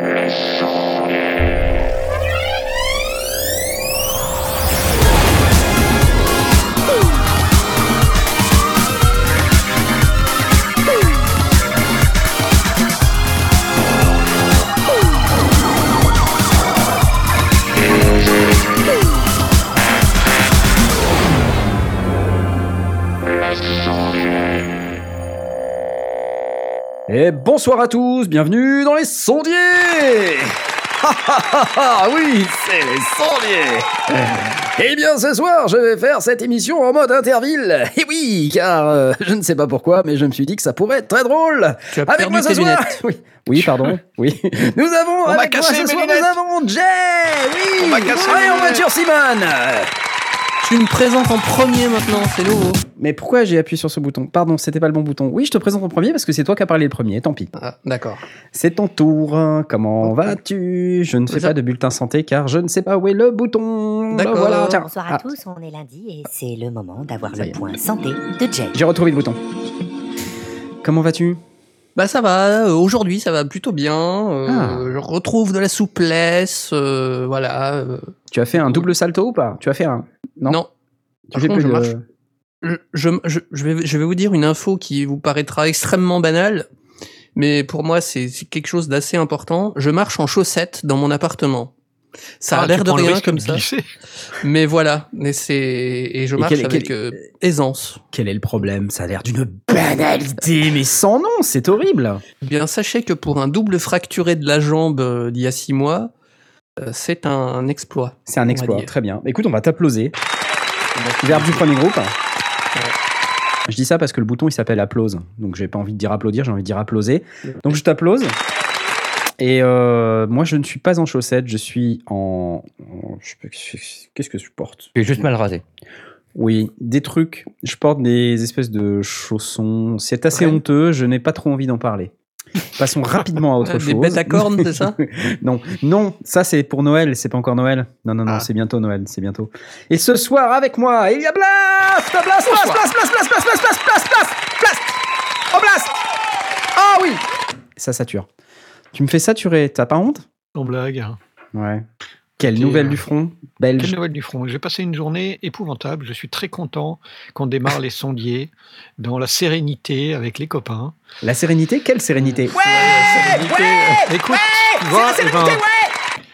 É Mission. Et bonsoir à tous, bienvenue dans les sondiers oui, c'est les sondiers Eh bien ce soir, je vais faire cette émission en mode interville. Et oui, car euh, je ne sais pas pourquoi, mais je me suis dit que ça pourrait être très drôle. Tu as Avec moi ce soir. Oui, oui pardon, oui. Nous avons On avec moi ce soir, nous avons Jay Oui On m'a cassé Ouais, Tu me présentes en premier maintenant, c'est nouveau. Mais pourquoi j'ai appuyé sur ce bouton? Pardon, c'était pas le bon bouton. Oui, je te présente en premier parce que c'est toi qui as parlé le premier, tant pis. Ah, d'accord. C'est ton tour. Comment vas-tu? Je ne fais pas de bulletin santé car je ne sais pas où est le bouton. D'accord. Voilà, tiens. Bonsoir Ah, à tous, on est lundi et c'est le moment d'avoir le point santé de Jay. J'ai retrouvé le bouton. Comment vas-tu? Bah ça va, euh, aujourd'hui ça va plutôt bien. euh, Ah. Je retrouve de la souplesse, euh, voilà. euh, Tu as fait un double salto ou pas? Tu as fait un Non? non. Tu fais contre, plus je de- marche. Je, je, je- vais, je vais vous dire une info qui vous paraîtra extrêmement banale, mais pour moi c'est quelque chose d'assez important. Je marche en chaussettes dans mon appartement. Ça Ah, a tu l'air de rien comme ça, glisser. mais voilà. Mais c'est et je Et marche quel- avec quel- euh, aisance. Quel est le problème? Ça a l'air d'une banalité, mais sans nom, c'est horrible. Eh Bien, sachez que pour un double fracturé de la jambe euh, d'il y a six mois, euh, c'est un exploit. C'est un exploit, très bien. Écoute, on va t'applauser. Verbe du premier groupe. Je dis ça parce que le bouton il s'appelle applause. Donc j'ai pas envie de dire applaudir, j'ai envie de dire applauser. Donc je t'applause. Et euh, moi je ne suis pas en chaussettes, je suis en. en- je sais pas- Qu'est-ce que je porte Tu es juste mal rasé. Oui, des trucs. Je porte des espèces de chaussons. C'est assez Ouais. honteux, je n'ai pas trop envie d'en parler. Passons rapidement à autre Ah, chose. des bêtes à cornes, c'est ça Non, non, ça c'est pour Noël, c'est pas encore Noël. Non, non, non, Ah. c'est bientôt Noël, c'est bientôt. Et ce soir avec moi, il y a Blast Blast, Blast, Blast, Blast, Blast, Blast, Blast, Blast, Blast, Blast, Blast, Blast Oh, Blast Ah oui Ça sature. Tu me fais saturer, t'as pas honte? Sans blague. Ouais. Quelle nouvelle euh, du front Quelle belge nouvelle du front J'ai passé une journée épouvantable. Je suis très content qu'on démarre les sondiers dans la sérénité avec les copains. La sérénité Quelle sérénité? Ouais, la sérénité. Écoute, tu vois, eh ben,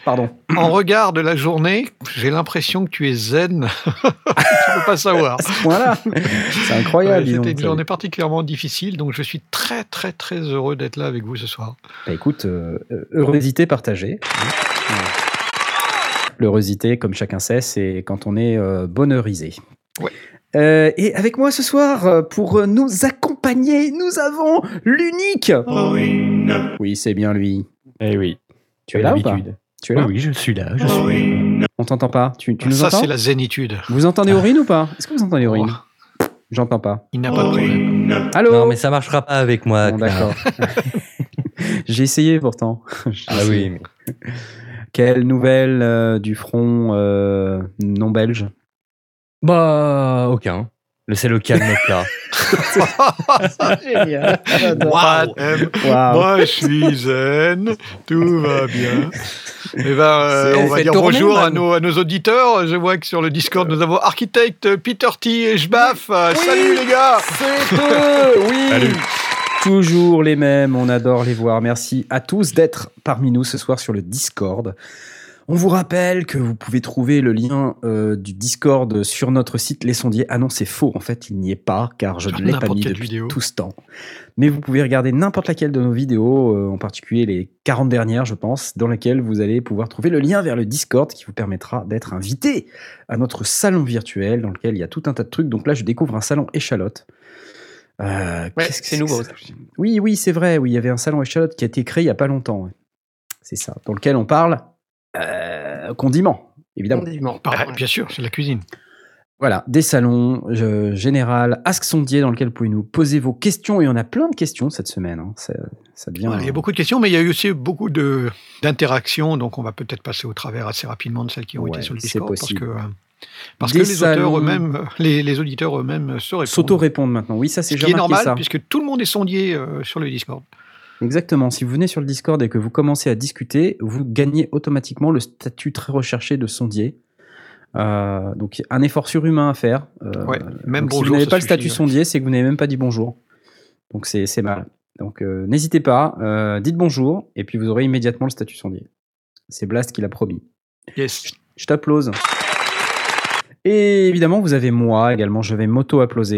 Pardon. en regard de la journée, j'ai l'impression que tu es zen. peux pas savoir. À ce point-là C'est incroyable, Ouais. C'était une journée particulièrement difficile, donc je suis très très très heureux d'être là avec vous ce soir. Bah écoute, euh, euh, heurosité partagée. Ouais. L'heurosité, comme chacun sait, c'est quand on est euh, bonheurisé. Ouais. Euh, et avec moi ce soir, euh, pour nous accompagner, nous avons l'unique. Oui, c'est bien lui. Eh oui. Tu es là ou pas? Tu es Oui, là oui, je suis là. Je suis. On t'entend pas. Tu, tu nous Ça, entends c'est la zénitude. Vous entendez Aurine ou pas Est-ce que vous entendez Aurine Oh, J'entends pas. il n'a pas de problème. Allô Non, mais ça marchera pas avec moi. Bon. D'accord. J'ai essayé pourtant. J'ai Ah essayé. oui. mais- Quelle nouvelle euh, du front euh, non belge? Bah, aucun. Le calme plat. Génial. Moi, euh, Waouh. moi, je suis zen, tout va bien. Eh ben, euh, on va dire tourner, bonjour à nos, à nos auditeurs. Je vois que sur le Discord, nous avons architecte Peter T et Jbaf. Euh, Salut les gars C'est eux, oui. Salut. Toujours les mêmes, on adore les voir. Merci à tous d'être parmi nous ce soir sur le Discord. On vous rappelle que vous pouvez trouver le lien euh, du Discord sur notre site Les Sondiers. Ah non, c'est faux, en fait, il n'y est pas, car je ne l'ai pas mis depuis vidéo. tout ce temps. Mais vous pouvez regarder n'importe laquelle de nos vidéos, euh, en particulier les 40 dernières, je pense, dans lesquelles vous allez pouvoir trouver le lien vers le Discord qui vous permettra d'être invité à notre salon virtuel dans lequel il y a tout un tas de trucs. Donc là, je découvre un salon échalote. Euh, Ouais, qu'est-ce que c'est nouveau, Oui, oui, c'est vrai. Oui, il y avait un salon échalote qui a été créé il y a pas longtemps. C'est ça. Dans lequel on parle euh, condiments, évidemment. Condiment. Bah, Bien sûr, c'est la cuisine. Voilà, des salons euh, général, Ask Sondier, dans lequel vous pouvez nous poser vos questions. Et on a plein de questions cette semaine. hein. Ça, ça devient. Il y a beaucoup de questions, mais il y a eu aussi beaucoup de- d'interactions, donc on va peut-être passer au travers assez rapidement de celles qui ont Ouais, été sur le Discord, parce possible. que, euh, parce Des que les auteurs salons- eux-mêmes, euh, les, les auditeurs eux-mêmes se répondent. S'auto-répondre maintenant. Oui, ça, c'est Ce qui est normal, ça. puisque tout le monde est sondier euh, sur le Discord. Exactement. Si vous venez sur le Discord et que vous commencez à discuter, vous gagnez automatiquement le statut très recherché de sondier. Euh, donc un effort surhumain à faire. Euh, Ouais, même donc, si bonjour, vous n'avez pas le statut hein. sondier, c'est que vous n'avez même pas dit bonjour. Donc c'est c'est mal. Donc euh, n'hésitez pas, dites bonjour et puis vous aurez immédiatement le statut sondier. C'est Blast qui l'a promis. Yes. Je t'applause. Et évidemment, vous avez moi également, je vais m'auto-applauser.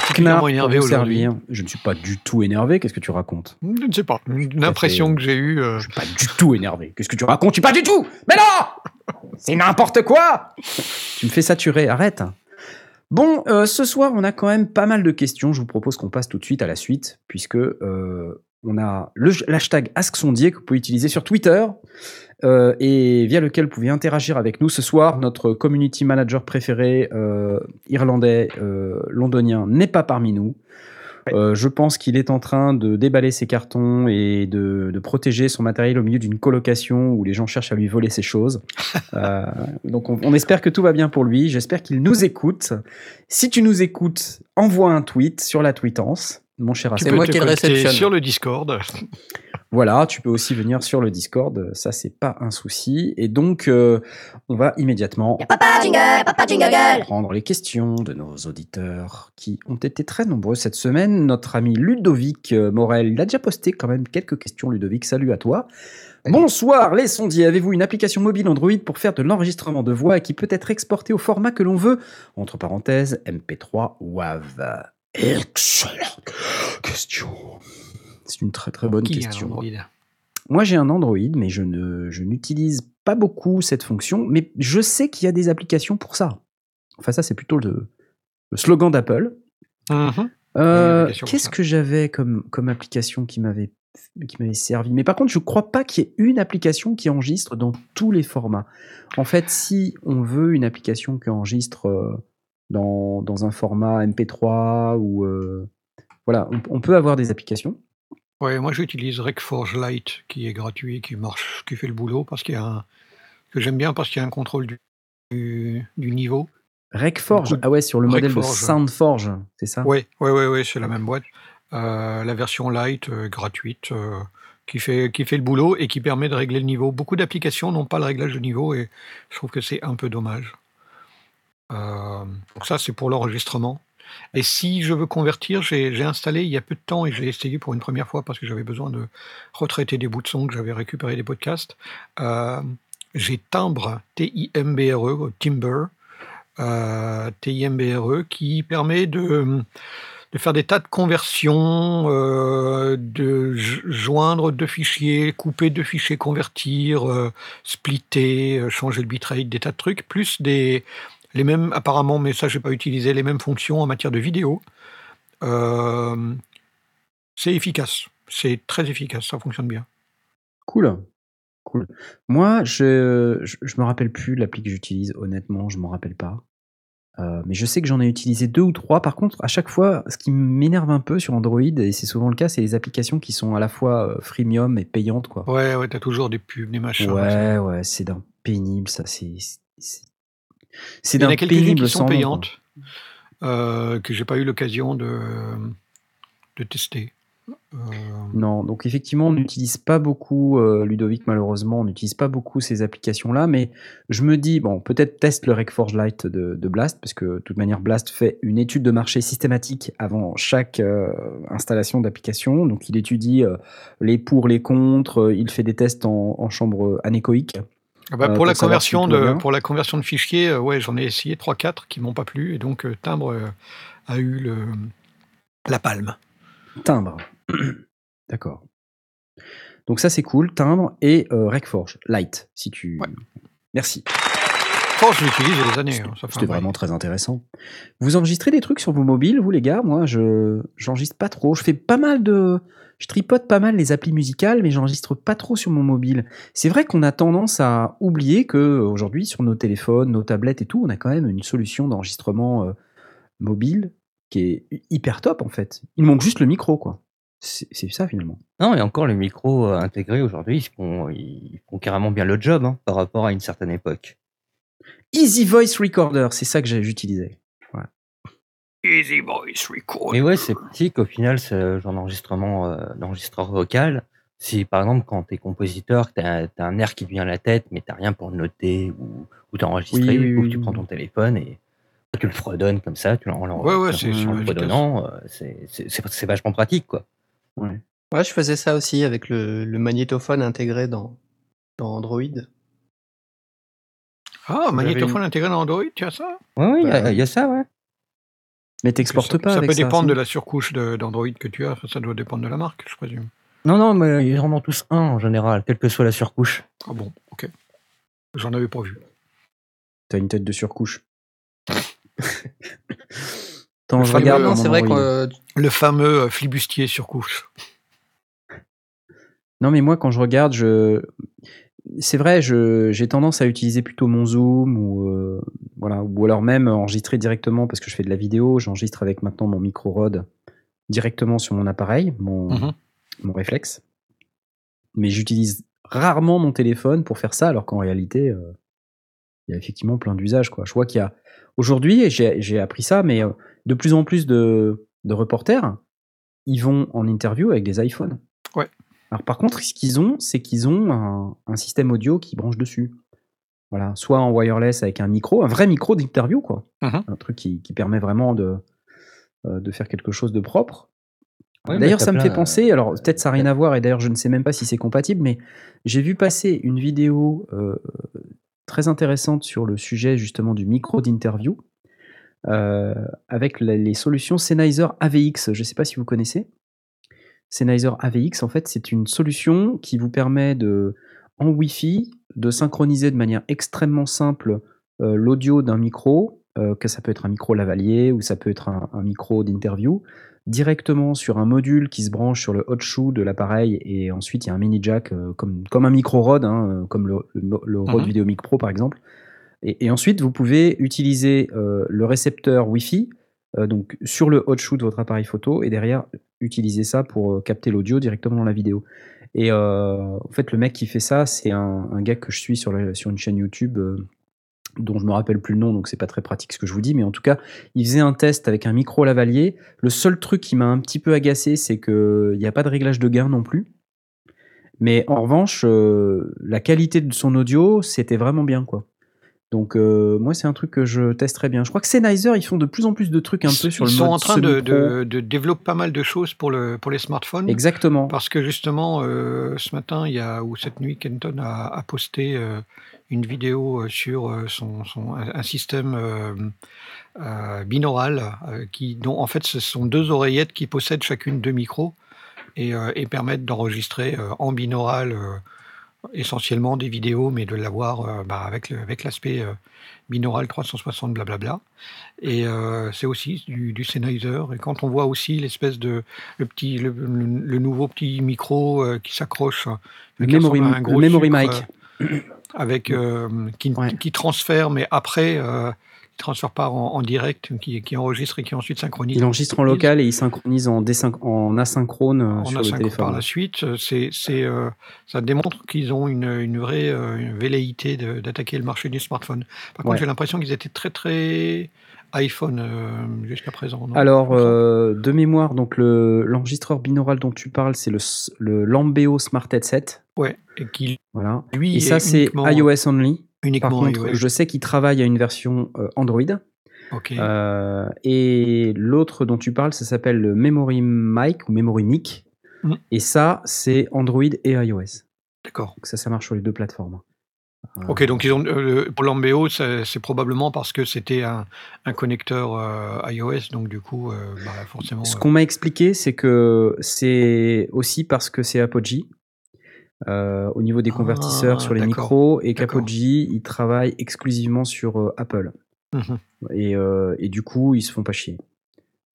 Particulièrement énervé aujourd'hui. Je ne suis pas du tout énervé, qu'est-ce que tu racontes? Je ne sais pas. L'impression que j'ai eue. euh, Je suis pas du tout énervé. Qu'est-ce que tu racontes? Tu pas du tout Mais non C'est n'importe quoi Tu me fais saturer, arrête. Bon, euh, ce soir, on a quand même pas mal de questions. Je vous propose qu'on passe tout de suite à la suite, puisque euh, on a le- l'hashtag AskSondier que vous pouvez utiliser sur Twitter euh, et via lequel vous pouvez interagir avec nous. Ce soir, notre community manager préféré, euh, irlandais, euh, londonien, n'est pas parmi nous. Euh, je pense qu'il est en train de déballer ses cartons et de, de protéger son matériel au milieu d'une colocation où les gens cherchent à lui voler ses choses. Euh, donc on, on espère que tout va bien pour lui. J'espère qu'il nous écoute. Si tu nous écoutes, envoie un tweet sur la tweetance, mon cher Tu C'est moi qui le réceptionne. sur le Discord. Voilà, tu peux aussi venir sur le Discord, ça c'est pas un souci. Et donc, euh, on va immédiatement Papa jingle, papa jingle. prendre les questions de nos auditeurs qui ont été très nombreux cette semaine. Notre ami Ludovic euh, Morel, il a déjà posté quand même quelques questions. Ludovic, salut à toi. Bonsoir les sondiers, avez-vous une application mobile Android pour faire de l'enregistrement de voix et qui peut être exportée au format que l'on veut? Entre parenthèses, MP3 WAV. Excellente question. C'est une très très bonne Qui question. Moi, j'ai un Android, mais je ne, je n'utilise pas beaucoup cette fonction. Mais je sais qu'il y a des applications pour ça. Enfin, ça, c'est plutôt le, le slogan d'Apple. Mhm. Euh, Qu'est-ce que j'avais comme, comme application qui m'avait qui m'avait servi? Mais par contre, je crois pas qu'il y ait une application qui enregistre dans tous les formats. En fait, si on veut une application qui enregistre euh, dans, dans un format MP3 ou euh, voilà, on, on peut avoir des applications. Ouais, moi j'utilise RecForge Lite qui est gratuit, qui marche, qui fait le boulot parce qu'il y a un que j'aime bien parce qu'il y a un contrôle du, du, du niveau. RecForge, ah ouais, sur le modèle de. Soundforge, c'est ça? Ouais, ouais, ouais, c'est la même boîte. Euh, la version Lite euh, gratuite euh, qui fait qui fait le boulot et qui permet de régler le niveau. Beaucoup d'applications n'ont pas le réglage de niveau et je trouve que c'est un peu dommage. Euh, donc ça c'est pour l'enregistrement. Et si je veux convertir, j'ai installé il y a peu de temps et j'ai essayé pour une première fois parce que j'avais besoin de retraiter des bouts de son que j'avais récupéré des podcasts. Euh, j'ai Timbre, T-I-M-B-R-E, Timber, euh, T-I-M-B-R-E, qui permet de, faire des tas de conversions, euh, de jo- joindre deux fichiers, couper deux fichiers, convertir, splitter, changer le bitrate, des tas de trucs, plus des les mêmes, apparemment, mais ça j'ai pas utilisé, les mêmes fonctions en matière de vidéo. Euh, c'est efficace, c'est très efficace, ça fonctionne bien. Cool. Cool. Moi, je, je, je me rappelle plus l'appli que j'utilise, honnêtement, je m'en rappelle pas. Euh, mais je sais que j'en ai utilisé deux ou trois. Par contre, à chaque fois, ce qui m'énerve un peu sur Android, et c'est souvent le cas, c'est les applications qui sont à la fois euh, freemium et payantes, quoi. Ouais, ouais, t'as toujours des pubs, des machins. Ouais, ouais, c'est d'un pénible, ça. C'est c'est- c'est Il y en d'un a quelques-unes pénible qui sont payantes, euh, que j'ai pas eu l'occasion de, de tester. Euh, Non, donc effectivement, on n'utilise pas beaucoup, euh, Ludovic, malheureusement, on n'utilise pas beaucoup ces applications-là, mais je me dis, bon, peut-être teste le RecForge Lite de, de Blast, parce que de toute manière, Blast fait une étude de marché systématique avant chaque euh, installation d'application, donc il étudie les pour, les contre, il fait des tests en, en chambre anéchoïque. Ah bah, Euh, pour, la conversion de, bien. pour la conversion de fichiers, euh, ouais, j'en ai essayé 3-4 qui m'ont pas plu, et donc euh, Timbre a eu le, la palme. Timbre. D'accord. Donc ça, c'est cool, timbre et euh, RecForge Lite, si tu... Ouais. Merci. Je l'utilise il y a des années. C'était hein, vraiment très intéressant. Vous enregistrez des trucs sur vos mobiles, vous les gars? Moi, je j'enregistre pas trop. Je fais pas mal de, je tripote pas mal les applis musicales, mais j'enregistre pas trop sur mon mobile. C'est vrai qu'on a tendance à oublier que aujourd'hui, sur nos téléphones, nos tablettes et tout, on a quand même une solution d'enregistrement euh, mobile qui est hyper top en fait. Il manque juste le micro, quoi. C'est ça finalement. Non, et encore, les micros euh, intégrés aujourd'hui, ils font, ils font carrément bien le job hein, par rapport à une certaine époque. Easy Voice Recorder, c'est ça que j'ai- j'utilisais. Easy Voice Record. Mais ouais, c'est pratique au final, ce genre d'enregistrement, euh, d'enregistreur vocal. Si par exemple, quand tu es compositeur, tu as, un air qui te vient à la tête, mais tu rien pour noter ou, ou t'enregistrer, Oui, oui, ou oui, tu prends ton téléphone et tu le fredonnes comme ça, tu l'en en- Ouais, ouais, en- c'est en super le fredonnant, euh, c'est- vachement pratique quoi. Ouais. Ouais, je faisais ça aussi avec le, le magnétophone intégré dans, dans Android. Ah, magnétophone une- intégré dans Android, tu as ça? Ouais, ouais, il y, a- il y a ça, ouais. Mais t'exportes pas ça avec peut ça. dépendre de la surcouche de- d'Android que tu as. Ça doit dépendre de la marque, je présume. Non, non, mais ils en ont tous un en général, quelle que soit la surcouche. Ah bon, ok. J'en avais pas vu. T'as une tête de surcouche. Attends, Le je fameux- regarde. non, c'est vrai que euh, Le fameux euh, flibustier surcouche. Non, mais moi, quand je regarde, je... c'est vrai, j'ai tendance à utiliser plutôt mon Zoom ou, euh, voilà, ou alors même enregistrer directement parce que je fais de la vidéo. J'enregistre avec maintenant mon micro Rode directement sur mon appareil, mon, Mhm. mon réflexe. Mais j'utilise rarement mon téléphone pour faire ça, alors qu'en réalité, euh, il y a effectivement plein d'usages. quoi. Je vois qu'il y a aujourd'hui, j'ai appris ça, mais euh, de plus en plus de, de reporters, ils vont en interview avec des iPhones. Alors par contre, ce qu'ils ont, c'est qu'ils ont un, un système audio qui branche dessus. Voilà, soit en wireless avec un micro, un vrai micro d'interview, quoi. Mhm. Un truc qui, qui permet vraiment de, euh, de faire quelque chose de propre. D'ailleurs, ça me fait penser, alors peut-être ça n'a rien à voir, et d'ailleurs je ne sais même pas si c'est compatible, mais j'ai vu passer une vidéo euh, très intéressante sur le sujet justement du micro d'interview euh, avec les solutions Sennheiser AVX. Je ne sais pas si vous connaissez. Sennheiser AVX, en fait, c'est une solution qui vous permet de, en Wi-Fi, de synchroniser de manière extrêmement simple euh, l'audio d'un micro, euh, que ça peut être un micro lavalier ou ça peut être un, un micro d'interview, directement sur un module qui se branche sur le hot shoe de l'appareil et ensuite il y a un mini jack euh, comme, comme un micro Rode, hein, comme le, le, le Rode Mic Pro par exemple. Et, et ensuite vous pouvez utiliser le récepteur Wi-Fi donc sur le hot shoe de votre appareil photo et derrière utiliser ça pour euh, capter l'audio directement dans la vidéo. Et euh, en fait, le mec qui fait ça, c'est un, gars que je suis sur, sur une chaîne YouTube euh, dont je me rappelle plus le nom, donc c'est pas très pratique ce que je vous dis, mais en tout cas, il faisait un test avec un micro lavalier. Le seul truc qui m'a un petit peu agacé, c'est qu'il n'y a pas de réglage de gain non plus. Mais en revanche, la qualité de son audio, c'était vraiment bien, quoi. Donc euh, moi, c'est un truc que je testerais bien. Je crois que Sennheiser, ils font de plus en plus de trucs un peu sur Ils le sont mode en train de, semi-pro. de, de développer pas mal de choses pour, le, pour les smartphones. Exactement. Parce que justement, euh, ce matin, il y a, ou cette nuit, Kenton a, a posté euh, une vidéo sur son, son- un, système binaural, qui, dont en fait ce sont deux oreillettes qui possèdent chacune deux micros et, et permettent d'enregistrer en binaural essentiellement des vidéos, mais de l'avoir euh, bah, avec le- avec l'aspect euh, binaural 360 blablabla. Et euh, c'est aussi du, du Sennheiser. Et quand on voit aussi l'espèce de le petit le, le- le nouveau petit micro euh, qui s'accroche, Le memory- un le gros memory sucre, mic. avec qui, Ouais. qui transfère, mais après transfère pas en, en direct, qui, qui enregistre et qui ensuite synchronise. Il enregistre en local et il synchronise en, asynchrone euh, en sur le téléphone. par la suite, euh, c'est, euh, ça démontre qu'ils ont une, une vraie une velléité d'attaquer le marché du smartphone. Par contre, Ouais. j'ai l'impression qu'ils étaient très très iPhone euh, jusqu'à présent. non? Alors, euh, de mémoire, donc le- l'enregistreur binaural dont tu parles, c'est le, Lambeo Smart Headset. ouais, et qui Voilà. lui Et ça, c'est iOS only. Par uniquement contre, iOS. je sais qu'il travaille à une version euh, Android. Euh, et l'autre dont tu parles, ça s'appelle le Memory Mic ou Memory Mic. Mm. Et ça, c'est Android et iOS. D'accord. Ça, ça marche sur les deux plateformes. Euh, Ok, donc ils ont, euh, le- pour l'Ambeo, c'est, probablement parce que c'était un, un connecteur euh, iOS, donc du coup, euh, bah, forcément. Ce qu'on m'a expliqué, c'est que c'est aussi parce que c'est Apogee. Euh, au niveau des Ah, convertisseurs sur les micros et d'accord. qu'Apogee il travaille exclusivement sur euh, Apple et, euh, et du coup ils se font pas chier.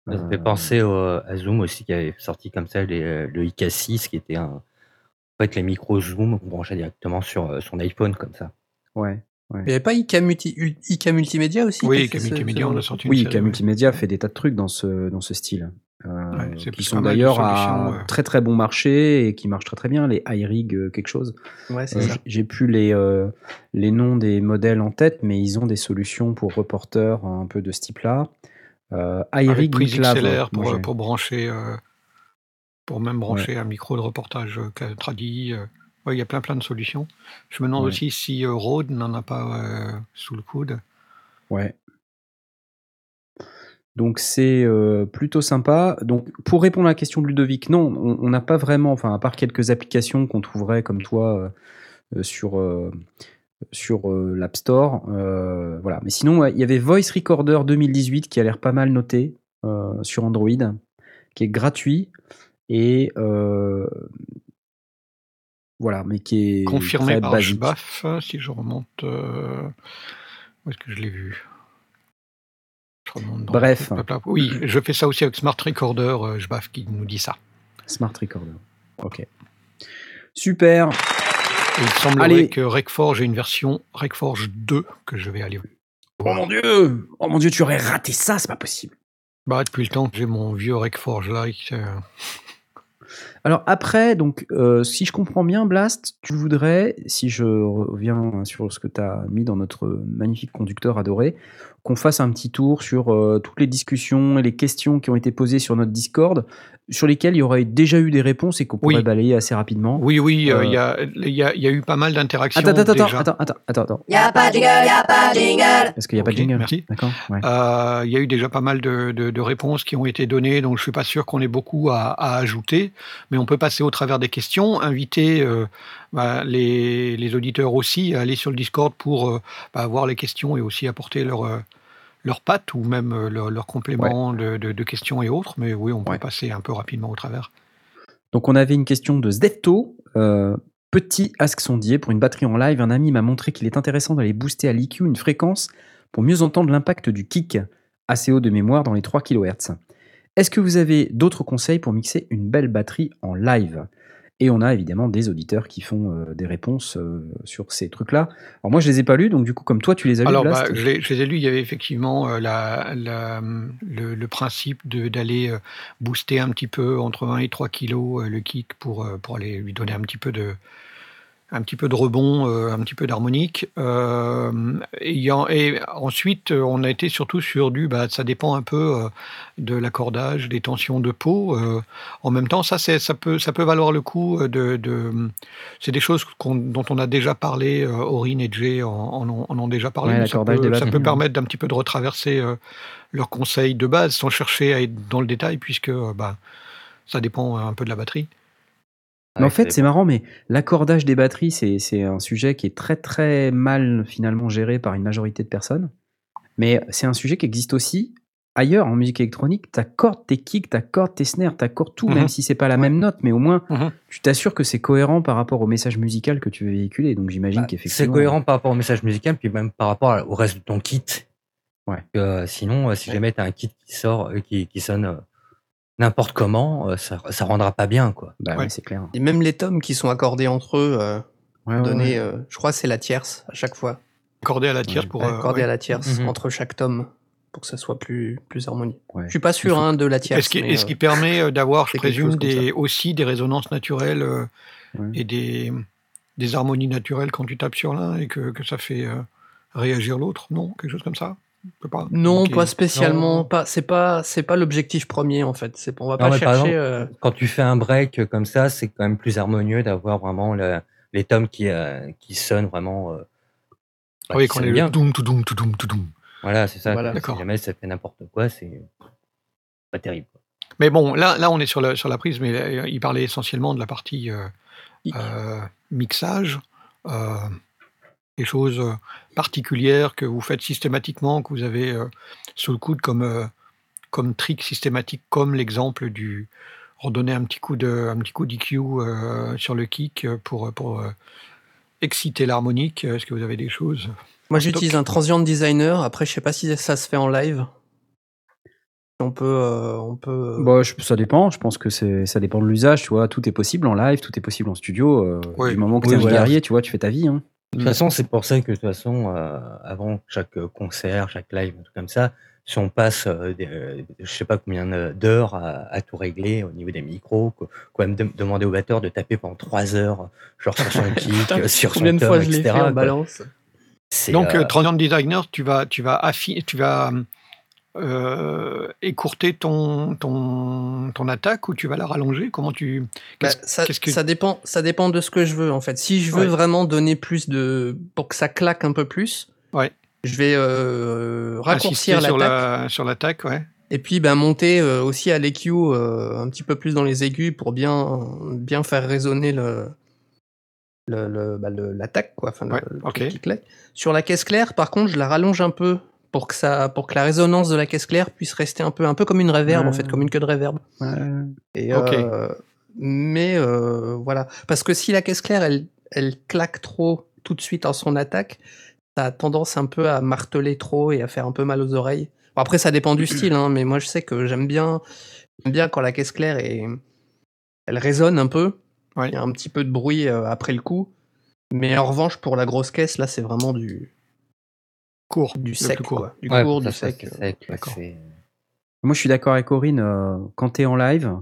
Ça me Euh, fait penser au- à Zoom aussi, qui avait sorti comme ça les- le IK6, qui était un. En fait, les micros Zoom qu'on branchait directement sur son iPhone, comme ça. ouais. il n'y avait pas IK, multi, IK Multimédia aussi? Oui, ce- Multimédia, on a sorti une Oui, série, K ouais. Multimédia fait des tas de trucs dans ce, dans ce style. Euh, Ouais, qui sont d'ailleurs à ouais. très très bon marché et qui marchent très très bien, les iRig euh, quelque chose. Ouais, Euh, J'ai plus les, euh, les noms des modèles en tête, mais ils ont des solutions pour reporters un peu de ce type-là. Euh, Airic prise XLR pour, pour brancher, euh, pour même brancher un micro de reportage euh, cla- tradi. euh. Ouais, il y a plein plein de solutions. Je me demande Ouais. aussi si euh, Rode n'en a pas euh, sous le coude. Ouais. Donc c'est euh, plutôt sympa. Donc pour répondre à la question de Ludovic, non, on n'a pas vraiment, enfin à part quelques applications qu'on trouverait comme toi euh, euh, sur euh, sur l'App Store, voilà. Mais sinon, il y avait Voice Recorder 2018 qui a l'air pas mal noté sur Android, qui est gratuit et voilà, mais qui est Confirmé très par basique. Si je remonte. Où est-ce que je l'ai vu? Remonte dans- Bref. Oui, je fais ça aussi avec Smart Recorder, euh, Jbaf qui nous dit ça. Smart Recorder. Ok. Super. Et il semblerait Allez. que RecForge ait une version RecForge 2 que je vais aller Oh mon dieu Oh mon dieu, tu aurais raté ça, c'est pas possible. Bah, depuis le temps que j'ai mon vieux RecForge Like, euh, Alors après, donc, euh, si je comprends bien, Blast, tu voudrais, si je reviens sur ce que tu as mis dans notre magnifique conducteur adoré, qu'on fasse un petit tour sur euh, toutes les discussions et les questions qui ont été posées sur notre Discord, sur lesquelles il y aurait déjà eu des réponses et qu'on pourrait Oui. balayer assez rapidement. Oui, oui, euh, Euh, il y, a, il y, a, il y a eu pas mal d'interactions. Attends, attends, attends, déjà. attends, attends, attends, attends. Y'a pas de jingle, y'a pas de jingle. Parce qu'il n'y a pas de jingle. merci. D'accord ouais. Euh, il y a eu déjà pas mal de, de- de réponses qui ont été données, donc je suis pas sûr qu'on ait beaucoup à, à ajouter, mais on peut passer au travers des questions, inviter euh, bah, les, les auditeurs aussi à aller sur le Discord pour euh, bah, voir les questions et aussi apporter leur, euh, leur patte ou même euh, leur, leur complément de, de- de questions et autres, mais oui, on peut Ouais. passer un peu rapidement au travers. Donc on avait une question de Zetto. euh, petit ask sondier pour une batterie en live. Un ami m'a montré qu'il est intéressant d'aller booster à l'EQ une fréquence pour mieux entendre l'impact du kick, assez haut de mémoire dans les 3 kHz. Est-ce que vous avez d'autres conseils pour mixer une belle batterie en live? Et on a évidemment des auditeurs qui font euh, des réponses euh, sur ces trucs-là. Alors moi je les ai pas lus, donc du coup comme toi tu les as lus, Alors, bah, je, les, je les ai lus, il y avait effectivement euh, la, la- le, le principe d'aller booster un petit peu entre 1 et 3 kilos le kick pour, pour aller lui donner un petit peu de, un petit peu de rebond, euh, un petit peu d'harmonique. Euh, et, ensuite, euh, on a été surtout sur du, bah, ça dépend un peu de l'accordage, des tensions de peau. en même temps, ça, ça, peut, ça peut valoir le coup de. de- c'est des choses dont on a déjà parlé, Aurine et Jay en, en ont- en ont déjà parlé. Ouais, ça peut, ça batteries, peut ouais. permettre d'un petit peu de retraverser leurs conseils de base sans chercher à être dans le détail, puisque bah, ça dépend un peu de la batterie. Mais en Ouais, fait, c'est marrant, mais l'accordage des batteries, c'est c'est un sujet qui est très très mal finalement géré par une majorité de personnes. Mais c'est un sujet qui existe aussi ailleurs en musique électronique. T'accordes tes kicks, t'accordes tes snares, t'accordes tout, Mhm. même si c'est pas la même note, mais au moins Mhm. tu t'assures que c'est cohérent par rapport au message musical que tu veux véhiculer. Donc j'imagine Bah, C'est qu'effectivement. cohérent par rapport au message musical, puis même par rapport au reste de ton kit. Ouais. Euh, sinon, euh, si jamais tu as un kit qui sort, euh, qui, qui sonne n'importe comment, euh, ça, ça rendra pas bien, quoi. Bah ouais, c'est clair. Et même les tomes qui sont accordés entre eux, euh, Ouais, ouais, donnés, ouais. euh, je crois que c'est la tierce à chaque fois. Accordé à la tierce Ouais, pour. euh, accordé ouais. à la tierce Mhm. entre chaque tome pour que ça soit plus, plus harmonieux. Ouais. Je suis pas sûr faut- hein, de la Et tierce. ce qui, mais, et ce qui euh, permet d'avoir, je c'est quelque présume, des, aussi des résonances naturelles euh, Ouais. et des, des harmonies naturelles quand tu tapes sur l'un et que, que ça fait euh, réagir l'autre. Non, quelque chose comme ça? Non, pas spécialement. Non. Pas, c'est pas, c'est pas l'objectif premier en fait. C'est, on va Non, pas chercher. exemple, euh, Quand tu fais un break comme ça, c'est quand même plus harmonieux d'avoir vraiment le- les tomes qui, euh, qui sonnent vraiment. euh, bah, Oui, quand sonnent les bien. doum, tout doum, tout doum, tout doum. Voilà, c'est ça. Voilà. Si jamais ça fait n'importe quoi, c'est pas terrible. quoi. Mais bon, là, là, on est sur la, sur la prise, mais il parlait essentiellement de la partie euh, euh, mixage, euh, des choses euh, particulières que vous faites systématiquement, que vous avez euh, sous le coude comme, euh, comme trick systématique, comme l'exemple du redonner un petit coup de un petit coup d'EQ euh, sur le kick pour, pour euh, exciter l'harmonique. Est-ce que vous avez des choses? Moi, j'utilise un transient designer. Après, je sais pas si ça se fait en live. On peut, euh, on peut. euh, Bah, je- ça dépend. Je pense que c'est, ça dépend de l'usage. Tu vois, tout est possible en live, tout est possible en studio. euh, Oui. Du moment que Oui, un voilà. guerrier, tu vois, tu fais ta vie. Hein. De toute façon, c'est pour ça que de toute façon, euh, avant chaque euh, concert, chaque live, un truc comme ça, si on passe, euh, des, euh, je sais pas combien d'heures à, à tout régler au niveau des micros, quoi, quand même de- demander au batteur de taper pendant trois heures, genre sur son kick, Putain, sur son tom, fois je l'ai etc. fait en balance? Donc, euh, euh, Transient Designer, tu vas, tu vas, affi- tu vas euh, écourter ton, ton, ton attaque ou tu vas la rallonger? Comment tu. Bah, ça, qu'est-ce que- ça dépend, ça dépend de ce que je veux en fait. Si je veux Ouais. vraiment donner plus de, pour que ça claque un peu plus, Ouais. je vais euh, raccourcir sur l'attaque la sur l'attaque, ouais. et puis ben monter euh, aussi à l'EQ un petit peu plus dans les aigus pour bien bien faire résonner le le- le- bah, le- l'attaque quoi. Enfin, Ouais, qui claque. Sur la caisse claire, par contre, je la rallonge un peu pour que ça, pour que la résonance de la caisse claire puisse rester un peu, un peu comme une réverb en Ouais. fait, comme une queue de réverb. Et, Ok. euh, mais euh, voilà, parce que si la caisse claire, elle, elle claque trop tout de suite en son attaque, ça a tendance un peu à marteler trop et à faire un peu mal aux oreilles. Bon, après, ça dépend du style, hein, mais moi je sais que j'aime bien, bien quand la caisse claire est, elle résonne un peu. Ouais. Il y a un petit peu de bruit euh, après le coup. Mais en revanche, pour la grosse caisse, là, c'est vraiment du, Court. du sec, plus court. quoi. Du Ouais, court, du sec. euh, sec, Moi, je suis d'accord avec Corinne. euh, quand tu es en live,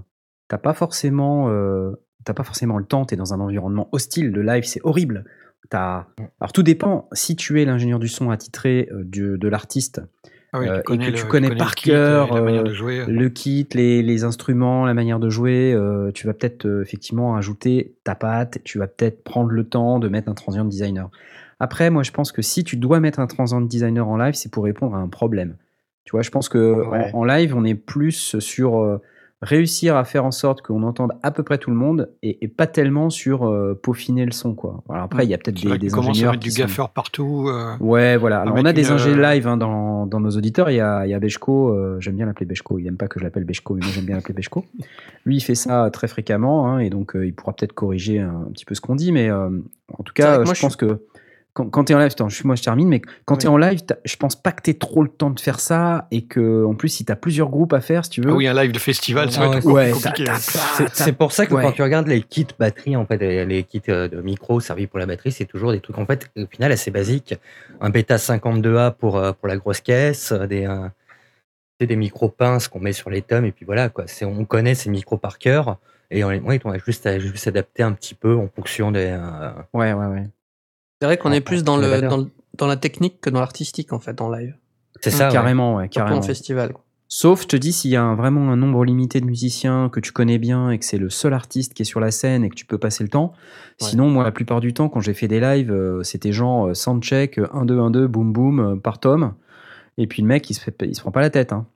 t'as pas forcément, euh, t'as pas forcément le temps. Tu es dans un environnement hostile. Le live, c'est horrible. T'as- Alors, tout dépend. Si tu es l'ingénieur du son attitré euh, du- de l'artiste, Ah oui, Euh, et connais que le- tu connais par kit, cœur, euh, le kit, les, les instruments, la manière de jouer, euh, tu vas peut-être euh, effectivement ajouter ta patte, tu vas peut-être prendre le temps de mettre un transient designer. Après, moi, je pense que si tu dois mettre un transient designer en live, c'est pour répondre à un problème. Tu vois, je pense que Ouais. en, en live, on est plus sur euh, réussir à faire en sorte qu'on entende à peu près tout le monde et, et pas tellement sur euh, peaufiner le son, quoi. Alors après, il y a peut-être des, des commences à ingénieurs du sont- gaffeur partout. euh, Ouais, voilà. Alors, on a des une, ingés euh, live hein, dans, dans nos auditeurs. Il y a, il y a Bechko, euh, j'aime bien l'appeler Bechko. Il aime pas que je l'appelle Bechko, mais moi j'aime bien l'appeler Bechko. Lui, il fait ça très fréquemment hein, et donc euh, il pourra peut-être corriger un, petit peu ce qu'on dit. Mais euh, en tout cas, euh, moi, je pense que quand, quand tu es en live, attends, je- moi je termine, mais quand tu es en live, je pense pas que tu aies trop le temps de faire ça et que en plus, si tu as plusieurs groupes à faire, si tu veux. Ah oui, un live de festival, ça va être ouais, compliqué. C'est pour ça que Ouais. quand tu regardes les kits batterie, en fait, les, les kits euh, de micro servis pour la batterie, c'est toujours des trucs en fait, au final, assez basiques. Un bêta 52A pour, euh, pour la grosse caisse, euh, des, euh, des micro pinces qu'on met sur les tomes, et puis voilà, quoi. On connaît ces micros par cœur, et on, ouais, on a juste à juste adapter un petit peu en fonction des. euh, Ouais, ouais, ouais. C'est vrai qu'on est plus dans, le, dans, le- dans la technique que dans l'artistique, en fait, en live. c'est ça, ouais. carrément, ouais, carrément. en festival. Sauf, je te dis, s'il y a un- vraiment un nombre limité de musiciens que tu connais bien et que c'est le seul artiste qui est sur la scène et que tu peux passer le temps. Ouais. Sinon, moi, la plupart du temps, quand j'ai fait des lives, euh, c'était genre euh, soundcheck, euh, 1, 2, 1, 2, boum, boum, euh, par tome. Et puis le mec, il se, fait, il se prend pas la tête. hein.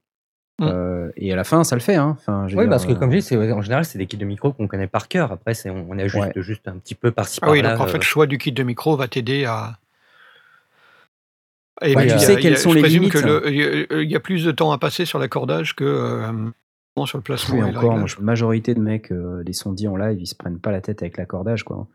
Mm. Euh, et à la fin, ça le fait. Hein. Enfin, Oui, dire, parce que euh, comme je dis, en général, c'est des kits de micro qu'on connaît par cœur. Après, c'est, on, on ajuste Ouais. juste un petit peu par-ci Ah oui, par-là. donc en fait, euh, le choix du kit de micro va t'aider à. Et Ouais, tu a- sais a- quelles sont je les présume limites, que ça. le- il y a- y a plus de temps à passer sur l'accordage que euh, sur le placement. Oui, et encore, la majorité de mecs, euh, des sondis en live, ils se prennent pas la tête avec l'accordage, quoi.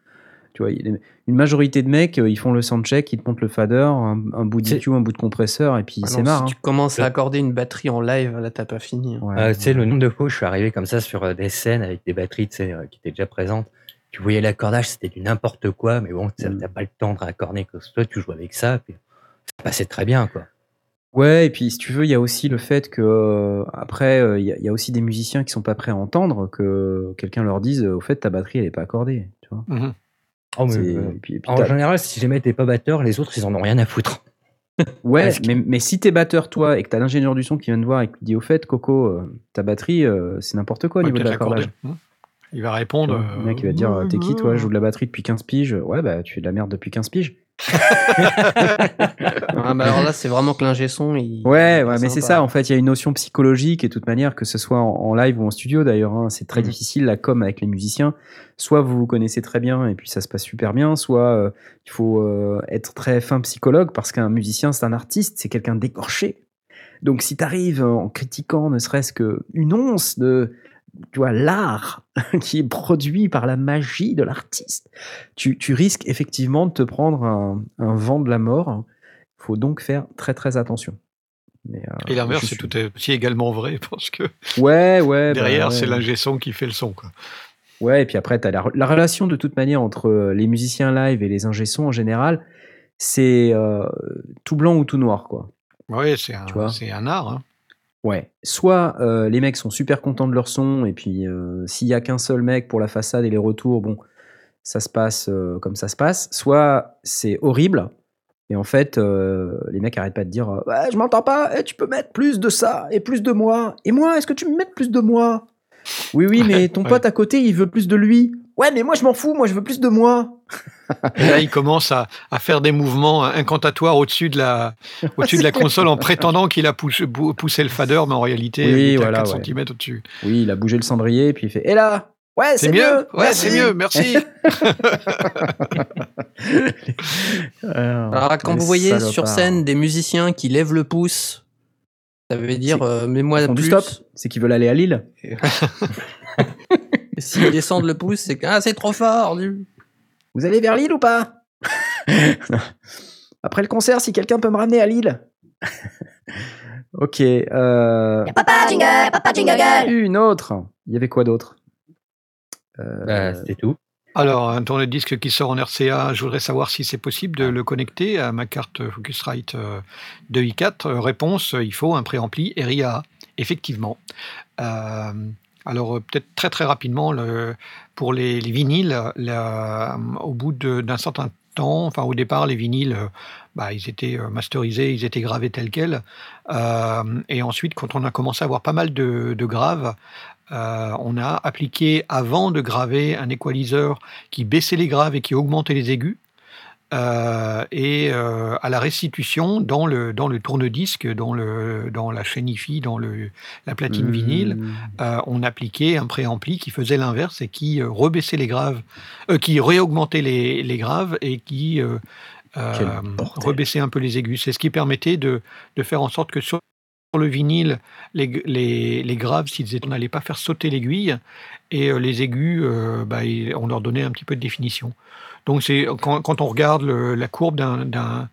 Tu vois, une majorité de mecs, euh, ils font le soundcheck, ils te montent le fader, un, un bout d'EQ, un bout de compresseur, et puis Ah c'est marre. Si hein. tu commences à accorder une batterie en live, là, t'as pas fini. hein. Ouais, Euh, tu sais, le nombre de fois où je suis arrivé comme ça sur euh, des scènes avec des batteries euh, qui étaient déjà présentes. Tu voyais l'accordage, c'était du n'importe quoi, mais bon, Mm. n'as pas le temps de raccorder que toi, tu joues avec ça, puis ça passait très bien, quoi. Ouais, et puis si tu veux, il y a aussi le fait que euh, après, euh, il y, a- il y a aussi des musiciens qui sont pas prêts à entendre que quelqu'un leur dise, au fait, ta batterie, elle est pas accordée. Tu vois. Mhm. Oh, mais, C'est- euh, et puis- et puis en général, si jamais t'es pas batteur, les autres, ils en ont rien à foutre. ouais, que- mais, mais si t'es batteur toi et que t'as l'ingénieur du son qui vient te voir et qui te dit, au fait, Coco, euh, ta batterie, euh, c'est n'importe quoi au Ouais, niveau de l'accordage. Il va répondre. vois, Le mec, il va dire, euh, t'es qui toi? Je joue de la batterie depuis 15 piges. Ouais, bah, tu fais de la merde depuis 15 piges. Ah, bah alors là, c'est vraiment que l'ingé son. Il, Ouais, ouais, mais c'est ça. En fait, il y a une notion psychologique et de toute manière, que ce soit en, en live ou en studio d'ailleurs, hein, c'est très Mhm. difficile la com avec les musiciens. Soit vous vous connaissez très bien et puis ça se passe super bien, soit euh, il faut euh, être très fin psychologue parce qu'un musicien, c'est un artiste, c'est quelqu'un d'écorché. Donc, si tu arrives en critiquant ne serait-ce qu'une once de tu vois, l'art qui est produit par la magie de l'artiste, tu, tu risques effectivement de te prendre un, un vent de la mort. Il faut donc faire très très attention. Mais, euh, Et l'inverse, c'est suis- tout aussi également vrai parce que Ouais, ouais. bah derrière, ouais. c'est l'ingé son qui fait le son. Quoi. Ouais, et puis après, tu as la, la relation de toute manière entre euh, les musiciens live et les ingé sons en général, c'est euh, tout blanc ou tout noir, quoi. Ouais, c'est un, un art. hein. Ouais. Soit euh, les mecs sont super contents de leur son, et puis euh, s'il y a qu'un seul mec pour la façade et les retours, bon, ça se passe euh, comme ça se passe. Soit c'est horrible, Et en fait, les mecs arrêtent pas de dire Ouais, Je m'entends pas, eh, tu peux mettre plus de ça et plus de moi. Et moi, est-ce que tu me mets plus de moi? Oui, oui, mais ton Ouais. pote à côté, il veut plus de lui. Ouais, mais moi, je m'en fous, moi, je veux plus de moi. Et là, il commence à, à faire des mouvements incantatoires au-dessus de la, au-dessus de la console en prétendant qu'il a poussé, poussé le fader, mais en réalité, Oui, il est voilà, à 4 ouais. cm au-dessus. Oui, il a bougé le cendrier, et puis il fait Et là Ouais, C'est mieux Ouais, merci. c'est mieux, merci Alors, Alors, quand vous voyez sur scène des musiciens qui lèvent le pouce, ça veut dire euh, font du plus. stop, c'est qu'ils veulent aller à Lille? Et S'ils descendent le pouce, c'est que ah, c'est trop fort. du- Vous allez vers Lille ou pas? Après le concert, si quelqu'un peut me ramener à Lille. ok. Euh, Papa jingle, papa jingle girl. une autre. Il y avait quoi d'autre? Euh, Bah, C'était tout. Alors, un tourne-disque qui sort en RCA, je voudrais savoir si c'est possible de le connecter à ma carte Focusrite euh, de i4. Euh, Réponse, il faut un préampli RIA. Effectivement. Euh, alors, euh, peut-être très très rapidement, pour les, les vinyles, au bout d'un certain temps, enfin au départ, les vinyles, euh, bah, ils étaient euh, masterisés, ils étaient gravés tels quels. Et ensuite, quand on a commencé à avoir pas mal de, graves, on a appliqué avant de graver un équaliseur qui baissait les graves et qui augmentait les aigus. Euh, et euh, à la restitution, dans le, dans le tourne-disque, dans, le, dans la chaîne IFI, dans le, la platine hmm, vinyle, euh, on appliquait un préampli qui faisait l'inverse et qui rebaissait les graves, qui réaugmentait les, les graves et qui rebaissait un peu les aigus. C'est ce qui permettait de, de faire en sorte que sur le vinyle, les, les, les graves, s'ils on n'allait pas faire sauter l'aiguille et les aigus, bah, on leur donnait un petit peu de définition. Donc c'est quand, quand on regarde le- la courbe d'un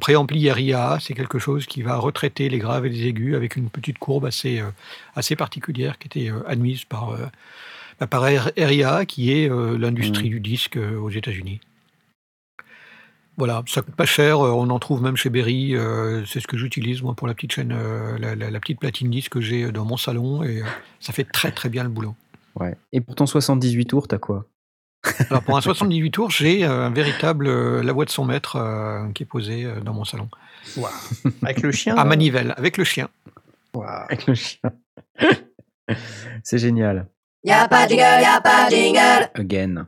préampli RIA, c'est quelque chose qui va retraiter les graves et les aigus avec une petite courbe assez, euh, assez particulière qui était euh, admise par, euh, bah, par RIA, qui est l'industrie Mm. du disque aux États-Unis. Voilà, ça coûte pas cher, on en trouve même chez Berry, c'est ce que j'utilise moi pour la petite chaîne, la, la- la petite platine disque que j'ai dans mon salon et ça fait très très bien le boulot. Ouais. Et pour ton 78 tours, t'as quoi? Alors pour un 78 tours, j'ai euh, un véritable euh, la voix de son maître euh, qui est posé euh, dans mon salon. Avec le chien. À manivelle, avec le chien. Avec le chien. C'est génial. Y'a pas de jingle, y'a pas de jingle. Again.